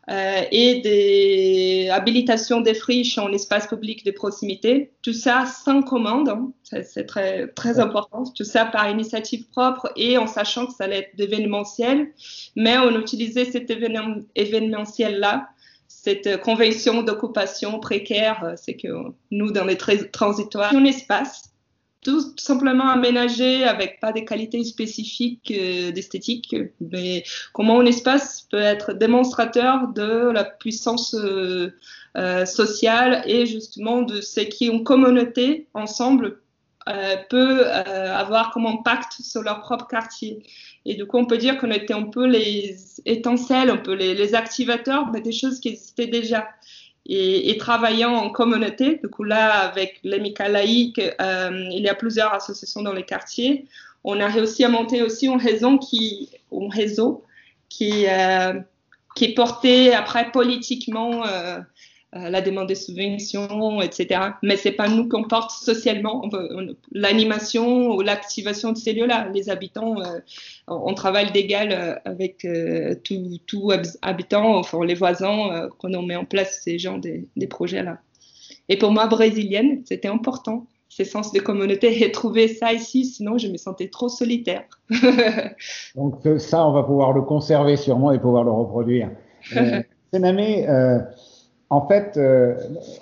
Speaker 4: Euh, et des habilitations des friches en espace public de proximité. Tout ça sans commande, hein. c'est très, très important. Tout ça par initiative propre et en sachant que ça allait être d'événementiel. Mais on utilisait cet événementiel-là cette convention d'occupation précaire, euh, c'est que nous, dans les transitoires, un espace tout simplement aménagé avec pas des qualités spécifiques euh, d'esthétique, mais comment un espace peut être démonstrateur de la puissance euh, euh, sociale et justement de ce qui en communauté ensemble peut avoir comme impact sur leur propre quartier. Et du coup, on peut dire qu'on était un peu les étincelles, un peu les, les activateurs des choses qui existaient déjà et, travaillant en communauté. Du coup, là, avec les laïques, euh, il y a plusieurs associations dans les quartiers. On a réussi à monter aussi un réseau qui, euh, est porté après politiquement euh, euh, la demande de subventions, etc. Mais c'est pas nous qu'on porte socialement l'animation ou l'activation de ces lieux-là. Les habitants, euh, on travaille d'égal euh, avec tous tout habitants, enfin les voisins, quand on met en place ces genres des, projets-là. Et pour moi, brésilienne, c'était important ces sens de communauté et trouver ça ici, sinon je me sentais trop solitaire.
Speaker 3: Donc ça, on va pouvoir le conserver sûrement et pouvoir le reproduire. Euh, euh, en fait, euh,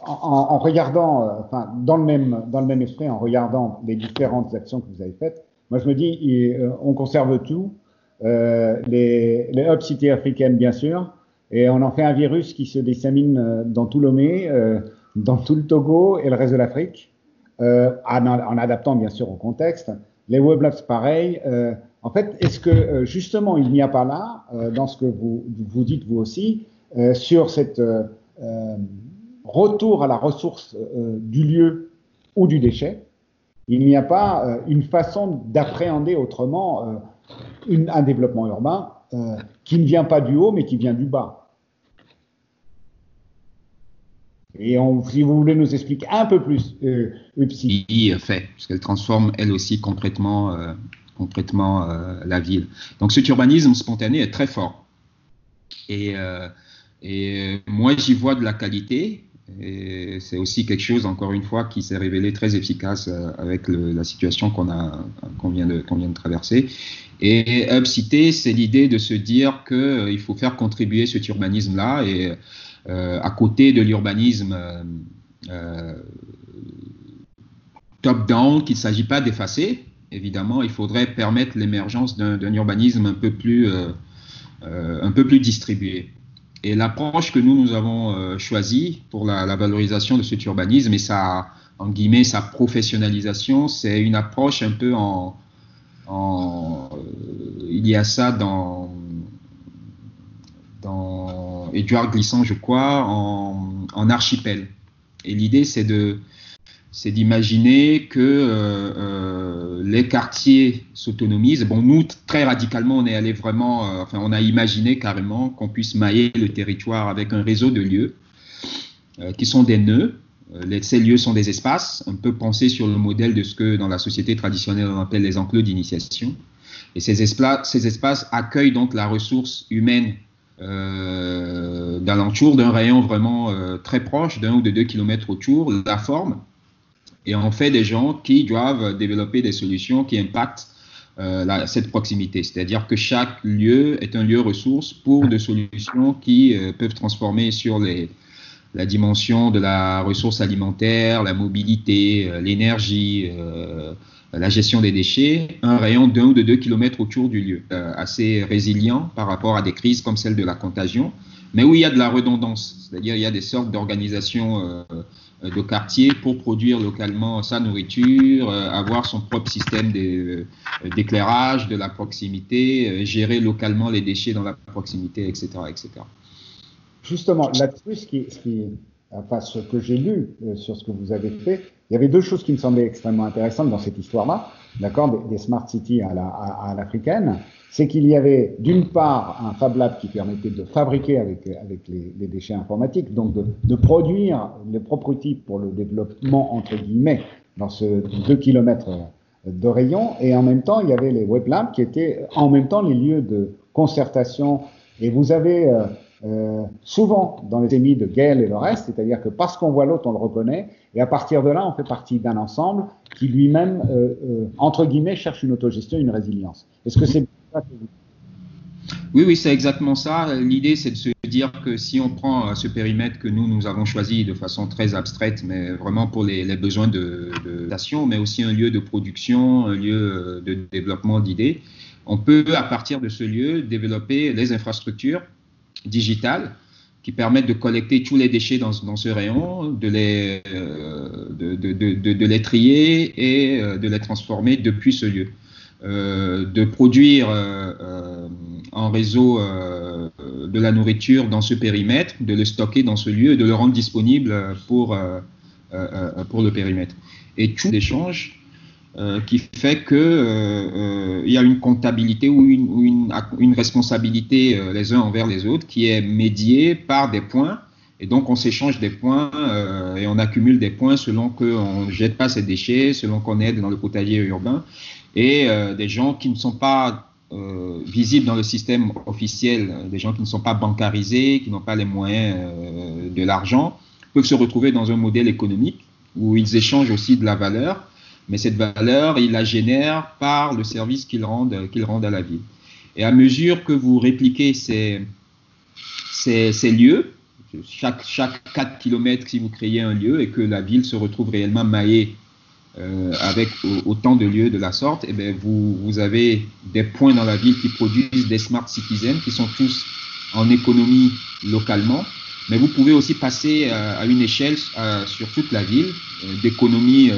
Speaker 3: en, regardant, euh, enfin, dans le même dans le même esprit, en regardant les différentes actions que vous avez faites, moi je me dis, euh, on conserve tout, les, les hub cités africaines bien sûr, et on en fait un virus qui se dissémine dans tout Lomé, dans tout le Togo et le reste de l'Afrique, en, adaptant bien sûr au contexte. Les web labs pareil. en fait, est-ce que justement il n'y a pas là, dans ce que vous vous dites vous aussi, sur cette retour à la ressource euh, du lieu ou du déchet, il n'y a pas euh, une façon d'appréhender autrement un développement urbain qui ne vient pas du haut, mais qui vient du bas. Et si vous voulez nous expliquer un peu plus,
Speaker 5: euh, UPSI. fait, parce qu'elle transforme elle aussi concrètement la ville. Donc cet urbanisme spontané est très fort. Et et moi, j'y vois de la qualité. Et c'est aussi quelque chose, encore une fois, qui s'est révélé très efficace euh, avec la situation qu'on vient, de, traverser. Et Upcité, c'est l'idée de se dire qu'il euh, faut faire contribuer cet urbanisme-là. Et euh, à côté de l'urbanisme top-down, qu'il ne s'agit pas d'effacer, évidemment, il faudrait permettre l'émergence d'un, urbanisme un peu plus distribué. Et l'approche que nous, nous avons euh, choisie pour la, valorisation de cet urbanisme et sa, en guillemets, sa professionnalisation, c'est une approche un peu en, euh, il y a ça dans, dans Édouard Glissant, je crois, en archipel. Et l'idée, c'est de, c'est d'imaginer que euh, euh, les quartiers s'autonomisent. Bon, nous, très radicalement, on est allé vraiment, euh, enfin, on a imaginé carrément qu'on puisse mailler le territoire avec un réseau de lieux qui sont des nœuds. Ces lieux sont des espaces. On peut penser sur le modèle de ce que dans la société traditionnelle on appelle les enclos d'initiation. Et ces, espaces, ces espaces accueillent donc la ressource humaine d'alentour d'un rayon vraiment très proche, d'un ou de deux kilomètres autour, la forme, et on fait des gens qui doivent développer des solutions qui impactent euh, cette proximité. C'est-à-dire que chaque lieu est un lieu ressource pour des solutions qui euh, peuvent transformer sur les, la dimension de la ressource alimentaire, la mobilité, euh, l'énergie, la gestion des déchets, un rayon d'un ou de deux kilomètres autour du lieu, assez résilient par rapport à des crises comme celle de la contagion, mais où il y a de la redondance, c'est-à-dire il y a des sortes d'organisations de quartier pour produire localement sa nourriture, euh, avoir son propre système euh, d'éclairage, de la proximité, gérer localement les déchets dans la proximité, etc. etc.
Speaker 3: Justement, là-dessus, ce que j'ai lu sur ce que vous avez fait, il y avait deux choses qui me semblaient extrêmement intéressantes dans cette histoire-là, d'accord, des, smart cities à l'africaine c'est qu'il y avait d'une part un Fab Lab qui permettait de fabriquer avec, les, déchets informatiques, donc de, de, produire les prototypes pour le développement, entre guillemets, dans ce 2 km de rayon, et en même temps, il y avait les Web Labs qui étaient en même temps les lieux de concertation, et vous avez euh, euh, souvent dans les émis de Gaël et le reste, c'est-à-dire que parce qu'on voit l'autre, on le reconnaît, et à partir de là, on fait partie d'un ensemble qui lui-même, euh, euh entre guillemets, cherche une autogestion, une résilience. Est-ce que c'est
Speaker 5: oui, oui, c'est exactement ça. L'idée, c'est de se dire que si on prend ce périmètre que nous, nous avons choisi de façon très abstraite, mais vraiment pour les, besoins de, de mais aussi un lieu de production, un lieu de développement d'idées, on peut, à partir de ce lieu, développer les infrastructures digitales qui permettent de collecter tous les déchets dans, ce rayon, de les, euh, trier et euh, de les transformer depuis ce lieu. Euh, de produire en réseau de la nourriture dans ce périmètre, de le stocker dans ce lieu et de le rendre disponible pour, pour le périmètre. Et tout l'échange euh, qui fait qu'il euh, euh, y a une comptabilité ou une, une, responsabilité les uns envers les autres qui est médiée par des points. Et donc, on s'échange des points et on accumule des points selon qu'on ne jette pas ses déchets, selon qu'on aide dans le potager urbain. Et des gens qui ne sont pas visibles dans le système officiel, des gens qui ne sont pas bancarisés, qui n'ont pas les moyens de l'argent, peuvent se retrouver dans un modèle économique où ils échangent aussi de la valeur mais cette valeur, il la génère par le service qu'il rendent, à la ville. Et à mesure que vous répliquez ces lieux, chaque, chaque 4 km, si vous créez un lieu et que la ville se retrouve réellement maillée euh, avec autant de lieux de la sorte, eh bien vous, vous avez des points dans la ville qui produisent des smart citizens qui sont tous en économie localement mais vous pouvez aussi passer euh, à une échelle euh, sur toute la ville euh, d'économie,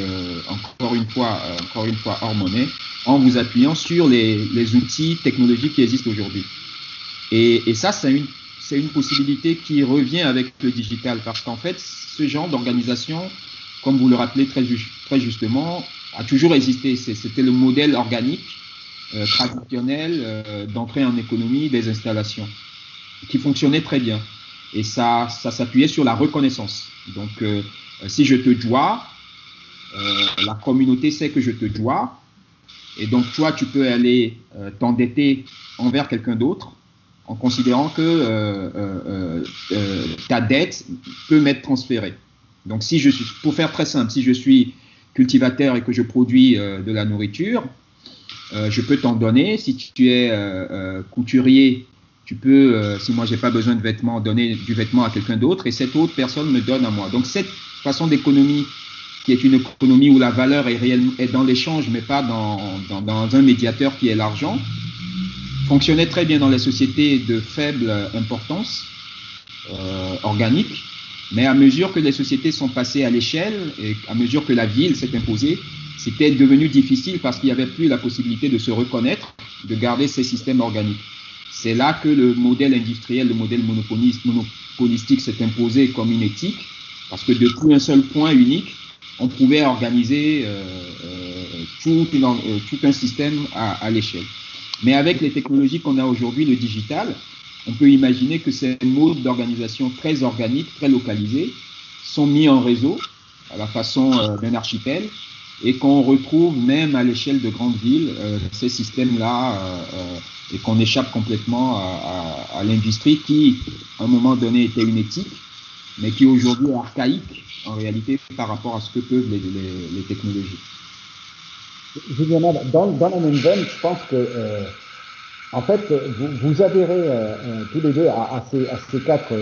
Speaker 5: encore une fois, encore une fois hors monnaie, en vous appuyant sur les, les outils technologiques qui existent aujourd'hui. Et, et, ça, c'est une, c'est une possibilité qui revient avec le digital, parce qu'en fait, ce genre d'organisation, comme vous le rappelez très, justement, a toujours existé. C'était le modèle organique, traditionnel d'entrée en économie des installations, qui fonctionnait très bien. Et ça, ça s'appuyait sur la reconnaissance. Donc, euh, si je te dois, euh, la communauté sait que je te dois. Et donc, toi, tu peux aller euh, t'endetter envers quelqu'un d'autre en considérant que ta dette peut m'être transférée. Donc, si je suis, pour faire très simple, si je suis cultivateur et que je produis de la nourriture, je peux t'en donner. Si tu es couturier tu peux, euh, si moi j'ai pas besoin de vêtements, donner du vêtement à quelqu'un d'autre et cette autre personne me donne à moi. Donc cette façon d'économie qui est une économie où la valeur est, est dans l'échange mais pas dans, dans, un médiateur qui est l'argent, fonctionnait très bien dans les sociétés de faible importance euh, organique. Mais à mesure que les sociétés sont passées à l'échelle et à mesure que la ville s'est imposée, c'était devenu difficile parce qu'il n'y avait plus la possibilité de se reconnaître, de garder ces systèmes organiques. C'est là que le modèle industriel, le modèle monopolistique s'est imposé comme une éthique, parce que depuis un seul point unique, on pouvait organiser euh, euh, tout, euh, tout, un système à l'échelle. Mais avec les technologies qu'on a aujourd'hui, le digital, on peut imaginer que ces modes d'organisation très organiques, très localisés, sont mis en réseau à la façon d'un archipel et qu'on retrouve même à l'échelle de grandes villes ces systèmes-là et qu'on échappe complètement à, l'industrie qui, à un moment donné, était une éthique, mais qui aujourd'hui est archaïque en réalité par rapport à ce que peuvent les, les, technologies.
Speaker 3: Juliana, dans, dans, la même veine, je pense que, euh, en fait, vous, vous adhérez euh, euh, tous les deux à, ces, à ces, quatre,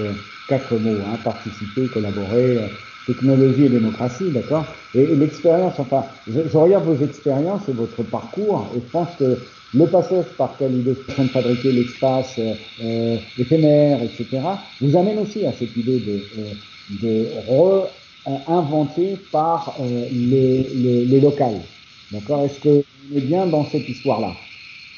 Speaker 3: quatre mots, hein, participer, collaborer, technologie et démocratie, d'accord? Et, l'expérience, enfin, je, je, regarde vos expériences et votre parcours, et je pense que le passage par quel il est en de fabriquer l'espace euh, éphémère, etc., vous amène aussi à cette idée de, euh, de réinventer par euh, les, les, les locales. D'accord? Est-ce que vous êtes bien dans cette histoire-là?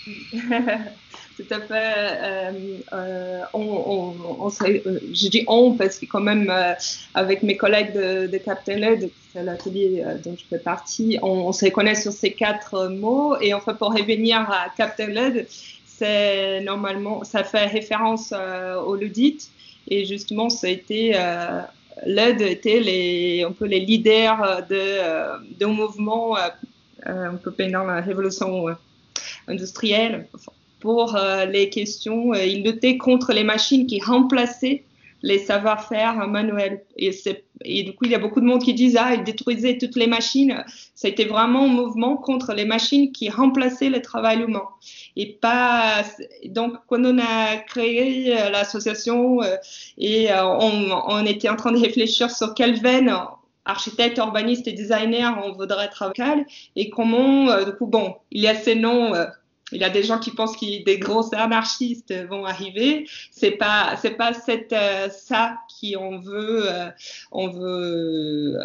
Speaker 4: tout à fait. Euh, euh, on, on, on euh, je dis on parce que quand même euh, avec mes collègues de, de Captain Led, c'est l'atelier euh, dont je fais partie, on, se reconnaît sur ces quatre mots et enfin pour revenir à Captain Led, c'est normalement ça fait référence au Ludit et justement ça a été LED était les un peu les leaders de de mouvement un peu pendant la révolution industrielle. Enfin, pour euh, les questions. Euh, il luttait contre les machines qui remplaçaient les savoir-faire manuels. Et, et, du coup, il y a beaucoup de monde qui disent ah, ils détruisaient toutes les machines. Ça a été vraiment un mouvement contre les machines qui remplaçaient le travail humain. Et pas donc quand on a créé euh, l'association et on, on, était en train de réfléchir sur quelle veine architecte, urbaniste et designer on voudrait travailler et comment du coup bon il y a ces noms il y a des gens qui pensent que des gros anarchistes vont arriver. C'est pas, c'est pas cette, euh, ça qui on veut, euh, on veut,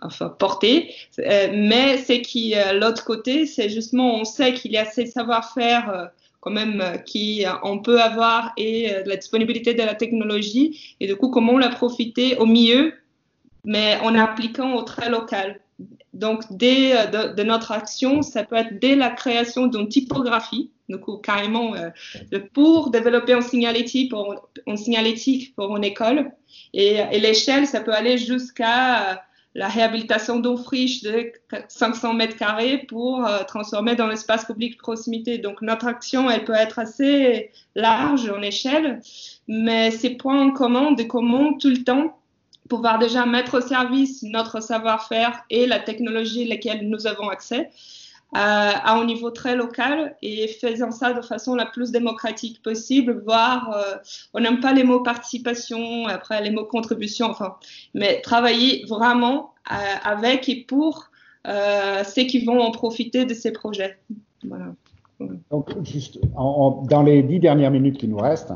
Speaker 4: enfin porter. Euh, mais c'est qui l'autre côté, c'est justement, on sait qu'il y a ces savoir-faire quand même qui on peut avoir et la disponibilité de la technologie et du coup comment la profiter au mieux, mais en appliquant au très local. Donc, dès euh, de, notre action, ça peut être dès la création d'une typographie, donc carrément euh, pour développer un signalétique pour, un signalétique pour une école. Et, l'échelle, ça peut aller jusqu'à euh, la réhabilitation d'une friche de 500 mètres carrés pour transformer dans l'espace public de proximité. Donc, notre action, elle peut être assez large en échelle, mais ces points en commun de comment tout le temps pouvoir déjà mettre au service notre savoir-faire et la technologie à laquelle nous avons accès euh, à un niveau très local et faisant ça de façon la plus démocratique possible, voire euh, on n'aime pas les mots participation, après les mots contribution, enfin, mais travailler vraiment euh, avec et pour ceux qui vont en profiter de ces projets. Voilà.
Speaker 3: Donc, juste dans les dix dernières minutes qui nous restent,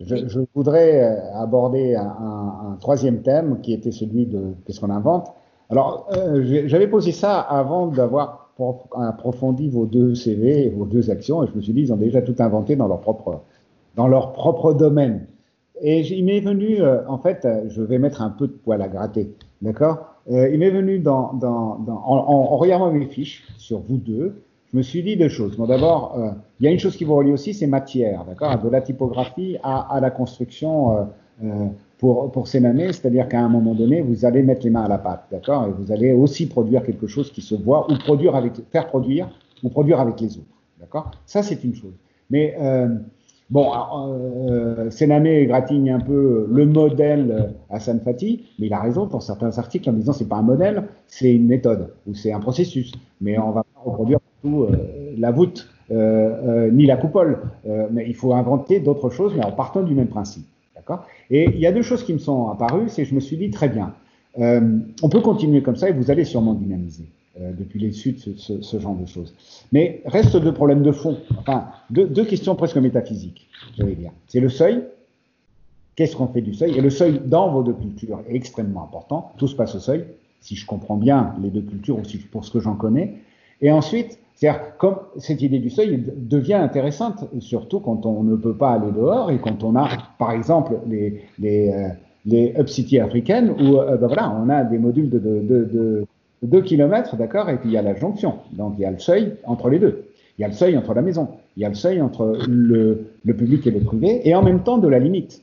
Speaker 3: je, voudrais euh, aborder un, troisième thème qui était celui de qu'est-ce qu'on invente. Alors, euh, j'avais posé ça avant d'avoir approfondi vos deux CV et vos deux actions, et je me suis dit, ils ont déjà tout inventé dans leur propre, dans leur propre domaine. Et il m'est venu, euh, en fait, je vais mettre un peu de poil à gratter, d'accord? Il m'est venu dans, dans, dans en, en, regardant mes fiches sur vous deux, je me suis dit deux choses. Bon, d'abord, euh, il y a une chose qui vous relie aussi, c'est matière, d'accord De la typographie à, la construction euh, euh pour, pour c'est-à-dire qu'à un moment donné, vous allez mettre les mains à la pâte, d'accord Et vous allez aussi produire quelque chose qui se voit, ou produire avec, faire produire, ou produire avec les autres, d'accord Ça, c'est une chose. Mais Bon, Sénamé gratigne un peu le modèle à San Fati, mais il a raison pour certains articles en disant c'est pas un modèle, c'est une méthode ou c'est un processus. Mais on va pas reproduire tout euh, la voûte euh, euh, ni la coupole, mais il faut inventer d'autres choses, mais en partant du même principe. D'accord? Et il y a deux choses qui me sont apparues, c'est je me suis dit très bien, on peut continuer comme ça et vous allez sûrement dynamiser. Depuis les Suds, ce, ce, genre de choses. Mais reste deux problèmes de fond, enfin, deux, questions presque métaphysiques, j'allais dire. C'est le seuil. Qu'est-ce qu'on fait du seuil? Et le seuil dans vos deux cultures est extrêmement important. Tout se passe au seuil, si je comprends bien les deux cultures, aussi pour ce que j'en connais. Et ensuite, c'est-à-dire, comme cette idée du seuil devient intéressante, surtout quand on ne peut pas aller dehors et quand on a, par exemple, les, les, euh, les Up City africaines où euh, ben voilà, on a des modules de, de, de, de 2 km, d'accord, et puis il y a la jonction. Donc il y a le seuil entre les deux. Il y a le seuil entre la maison. Il y a le seuil entre le, le public et le privé, et en même temps de la limite.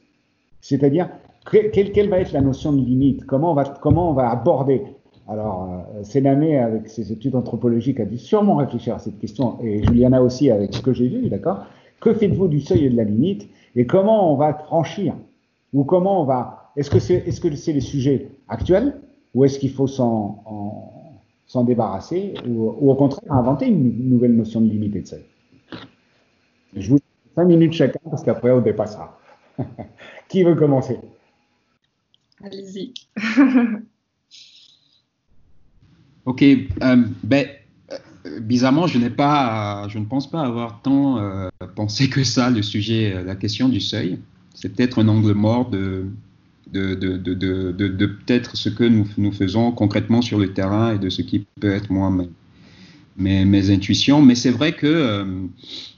Speaker 3: C'est-à-dire, quelle, quelle, va être la notion de limite? Comment on, va, comment on va aborder? Alors, euh, avec ses études anthropologiques, a dû sûrement réfléchir à cette question, et Juliana aussi avec ce que j'ai vu, d'accord? Que faites-vous du seuil et de la limite? Et comment on va franchir? Ou comment on va... Est-ce que c'est est -ce c'est les sujets actuels ou est-ce qu'il faut s'en débarrasser? Ou, au contraire inventer une nouvelle notion de limite de seuil? Je vous cinq minutes chacun parce qu'après on dépassera. Qui veut commencer?
Speaker 4: Allez-y.
Speaker 5: ok, euh, ben, euh, bizarrement, je n'ai pas, je ne pense pas avoir tant euh, pensé que ça le sujet, la question du seuil. C'est peut-être un angle mort de, de, de, de, peut-être ce que nous, nous, faisons concrètement sur le terrain et de ce qui peut être moi mes, mes, intuitions. Mais c'est vrai que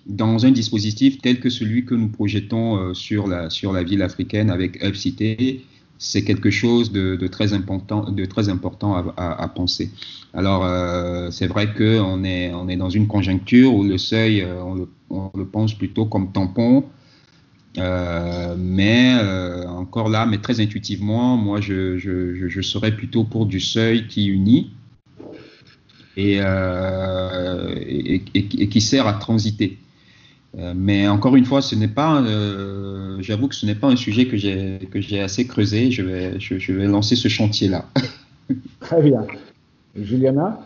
Speaker 5: dans un dispositif tel que celui que nous projetons sur, la, sur la ville africaine avec UpCité, c'est quelque chose de, très important, de très important à, penser. Alors, euh, c'est vrai qu'on est, on est dans une conjoncture où le seuil, on le, on le pense plutôt comme tampon euh, mais euh, encore là, mais très intuitivement, moi, je, je, je, serais plutôt pour du seuil qui unit euh, et, et, qui sert à transiter. Mais encore une fois, ce n'est pas, j'avoue que ce n'est pas un sujet que j'ai que j'ai assez creusé. Je vais je, vais lancer ce chantier là.
Speaker 3: Très bien, Juliana.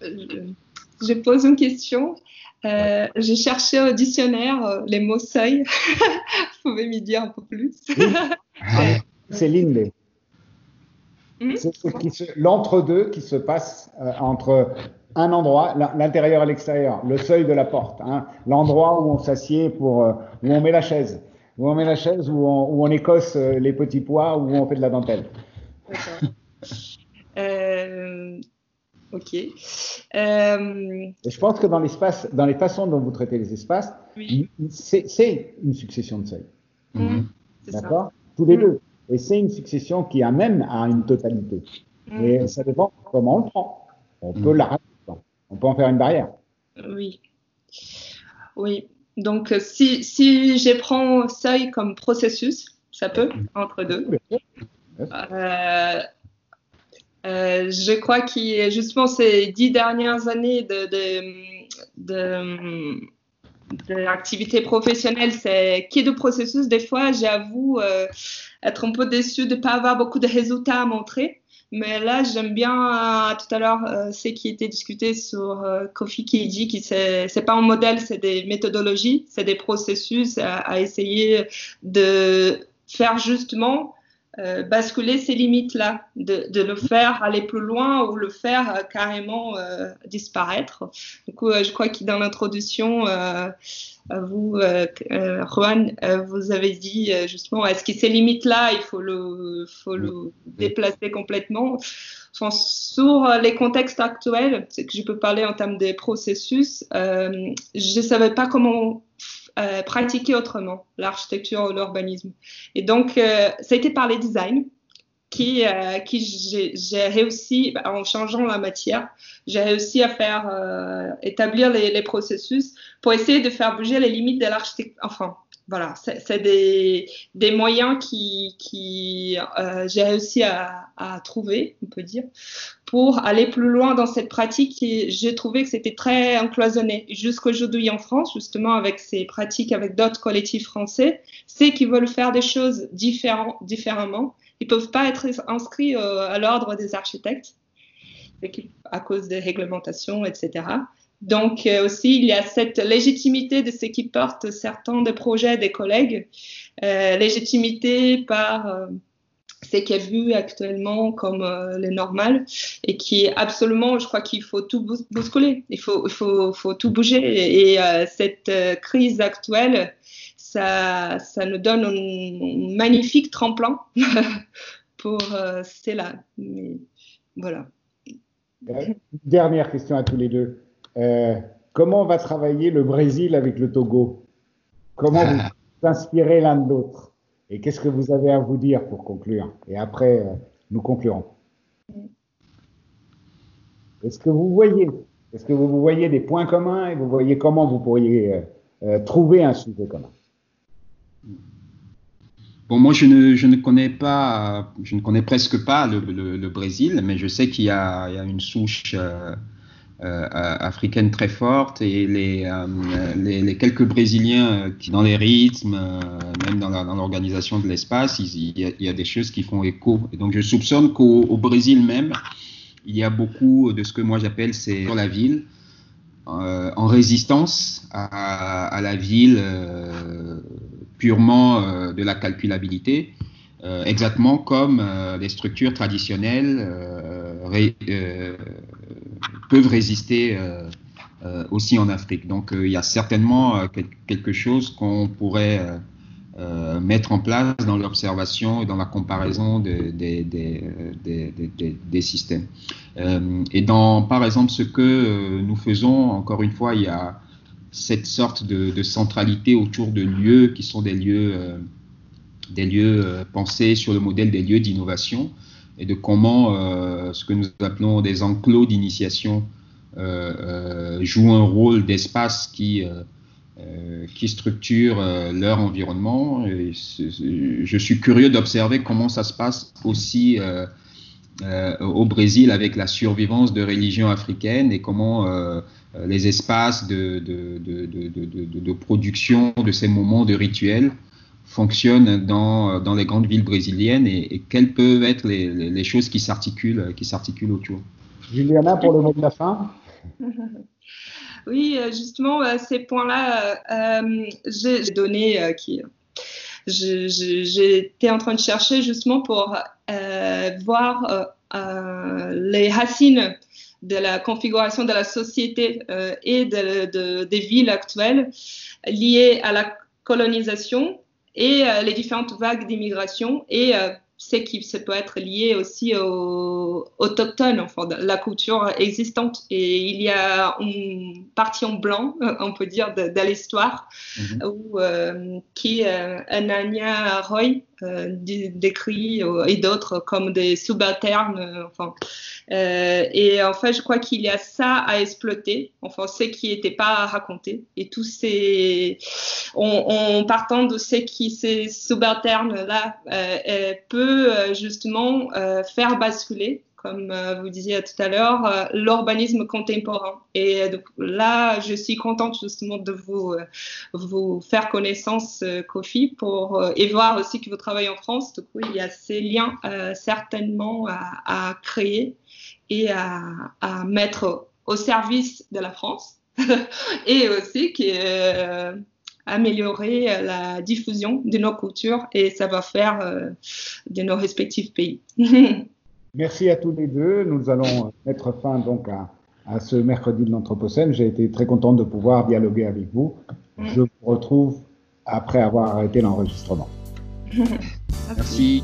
Speaker 4: Je pose une question. j'ai cherché au dictionnaire les mots seuil. Vous pouvez m'y dire un peu plus.
Speaker 3: C'est l'inde. Hmm? C'est l'entre-deux qui se passe euh, entre un endroit, l'intérieur et l'extérieur, le seuil de la porte, hein, l'endroit où on s'assied pour, euh, où on met la chaise, où on met la chaise, où on, où on écosse euh, les petits pois, où on fait de la dentelle.
Speaker 4: ok.
Speaker 3: je pense que dans l'espace, dans les façons dont vous traitez les espaces, c'est une succession de seuils.
Speaker 4: Hmm.
Speaker 3: D'accord? Tous les hmm. deux. Et c'est une succession qui amène à une totalité. Mm. Et ça dépend comment on le prend. On peut l'arrêter. On peut en faire une barrière.
Speaker 4: Oui. Oui. Donc, si, si je prends seuil comme processus, ça peut, entre deux. Euh, euh, je crois que justement ces dix dernières années de, de, de, l'activité professionnelle, c'est qui de processus? Des fois, j'avoue, euh, être un peu déçu de ne pas avoir beaucoup de résultats à montrer. Mais là, j'aime bien euh, tout à l'heure euh, ce qui était discuté sur euh, Kofi qui dit que c'est pas un modèle, c'est des méthodologies, c'est des processus à, essayer de faire justement euh, basculer ces limites-là, de, de, le faire aller plus loin ou le faire euh, carrément euh, disparaître. Du coup, je crois que dans l'introduction, vous, Juan, vous avez dit justement, est-ce que ces limites-là, il faut le, faut le déplacer complètement? Sur les contextes actuels, c'est que je peux parler en termes des processus, je ne savais pas comment euh, pratiquer autrement l'architecture ou l'urbanisme. Et donc, euh, ça a été par les designs qui, euh, qui j'ai réussi, bah, en changeant la matière, j'ai réussi à faire établir les, les, processus pour essayer de faire bouger les limites de l'architecture, enfin, voilà, c'est des, moyens qui, qui euh, j'ai réussi à, à, trouver, on peut dire, pour aller plus loin dans cette pratique. J'ai trouvé que c'était très encloisonné. Jusqu'aujourd'hui en France, justement, avec ces pratiques avec d'autres collectifs français, c'est qu'ils veulent faire des choses différemment. Ils peuvent pas être inscrits euh, à l'ordre des architectes à cause des réglementations, etc. Donc euh, aussi, il y a cette légitimité de ce qui porte certains des projets des collègues, euh, légitimité par euh, ce qui est vu actuellement comme le normal et qui est absolument, je crois qu'il faut tout bousculer, il faut, tout bouger. Et, et cette crise actuelle, ça, nous donne un, magnifique tremplin pour cela. Voilà.
Speaker 3: Dernière question à tous les deux. Euh, comment va travailler le Brésil avec le Togo? Comment vous inspirez l'un de l'autre? Et qu'est-ce que vous avez à vous dire pour conclure? Et après, euh, nous conclurons. Est-ce que vous voyez Est-ce que vous voyez des points communs et vous voyez comment vous pourriez euh, trouver un sujet commun?
Speaker 5: Bon, moi, je ne, je ne, connais pas, je ne connais presque pas le, le, Brésil, mais je sais qu'il y, y, a une souche euh, africaine très forte et les, euh, les, quelques Brésiliens euh, qui, dans les rythmes, même dans l'organisation de l'espace, il, y a des choses qui font écho. Et donc, je soupçonne qu'au Brésil même, il y a beaucoup de ce que moi j'appelle c'est la ville, euh, en résistance à, la ville euh, purement euh, de la calculabilité, exactement comme les structures traditionnelles ré, peuvent résister euh, euh, aussi en Afrique. Donc euh, il y a certainement quelque chose qu'on pourrait mettre en place dans l'observation et dans la comparaison des, systèmes. et dans, par exemple, ce que nous faisons, encore une fois, il y a cette sorte de centralité autour de lieux qui sont des lieux, des lieux pensés sur le modèle des lieux d'innovation et de comment euh, ce que nous appelons des enclos d'initiation euh, euh, jouent un rôle d'espace qui, qui structure leur environnement. Je suis curieux d'observer comment ça se passe aussi
Speaker 6: au Brésil avec la survivance de religions africaines et comment les espaces de, de, de, de, production de ces moments de rituels fonctionnent dans, dans les grandes villes brésiliennes et, quelles peuvent être les, les choses qui s'articulent qui s'articulent autour.
Speaker 3: Juliana, pour le mot de la fin.
Speaker 4: Oui, justement, ces points-là, j'ai donné qui j'étais en train de chercher justement pour euh, voir euh, euh, les racines de la configuration de la société et de, des villes actuelles liées à la colonisation et les différentes vagues d'immigration et c'est qui ça peut être lié aussi aux autochtones, enfin, la culture existante. Et il y a une partie en blanc, on peut dire, de, l'histoire, où, euh, qui euh, Anania Roy euh, décrit euh, et d'autres comme des subalternes. Euh, enfin, et en fait, je crois qu'il y a ça à exploiter. Enfin, ce qui n'était pas raconté et tous ces, en, partant de ce qui ces subalternes là peut justement faire basculer comme euh, vous disiez tout à l'heure, euh, l'urbanisme contemporain. Et là, je suis contente justement de vous, euh, faire connaissance, Kofi, pour, et voir aussi que vous travaillez en France. Du coup, il y a ces liens certainement à, créer et à, mettre au service de la France. et aussi qui améliorer la diffusion de nos cultures et ça va faire de nos respectifs pays.
Speaker 3: Merci à tous les deux. Nous allons mettre fin donc à, à ce mercredi de l'Anthropocène. J'ai été très content de pouvoir dialoguer avec vous. Je vous retrouve après avoir arrêté l'enregistrement.
Speaker 6: Merci.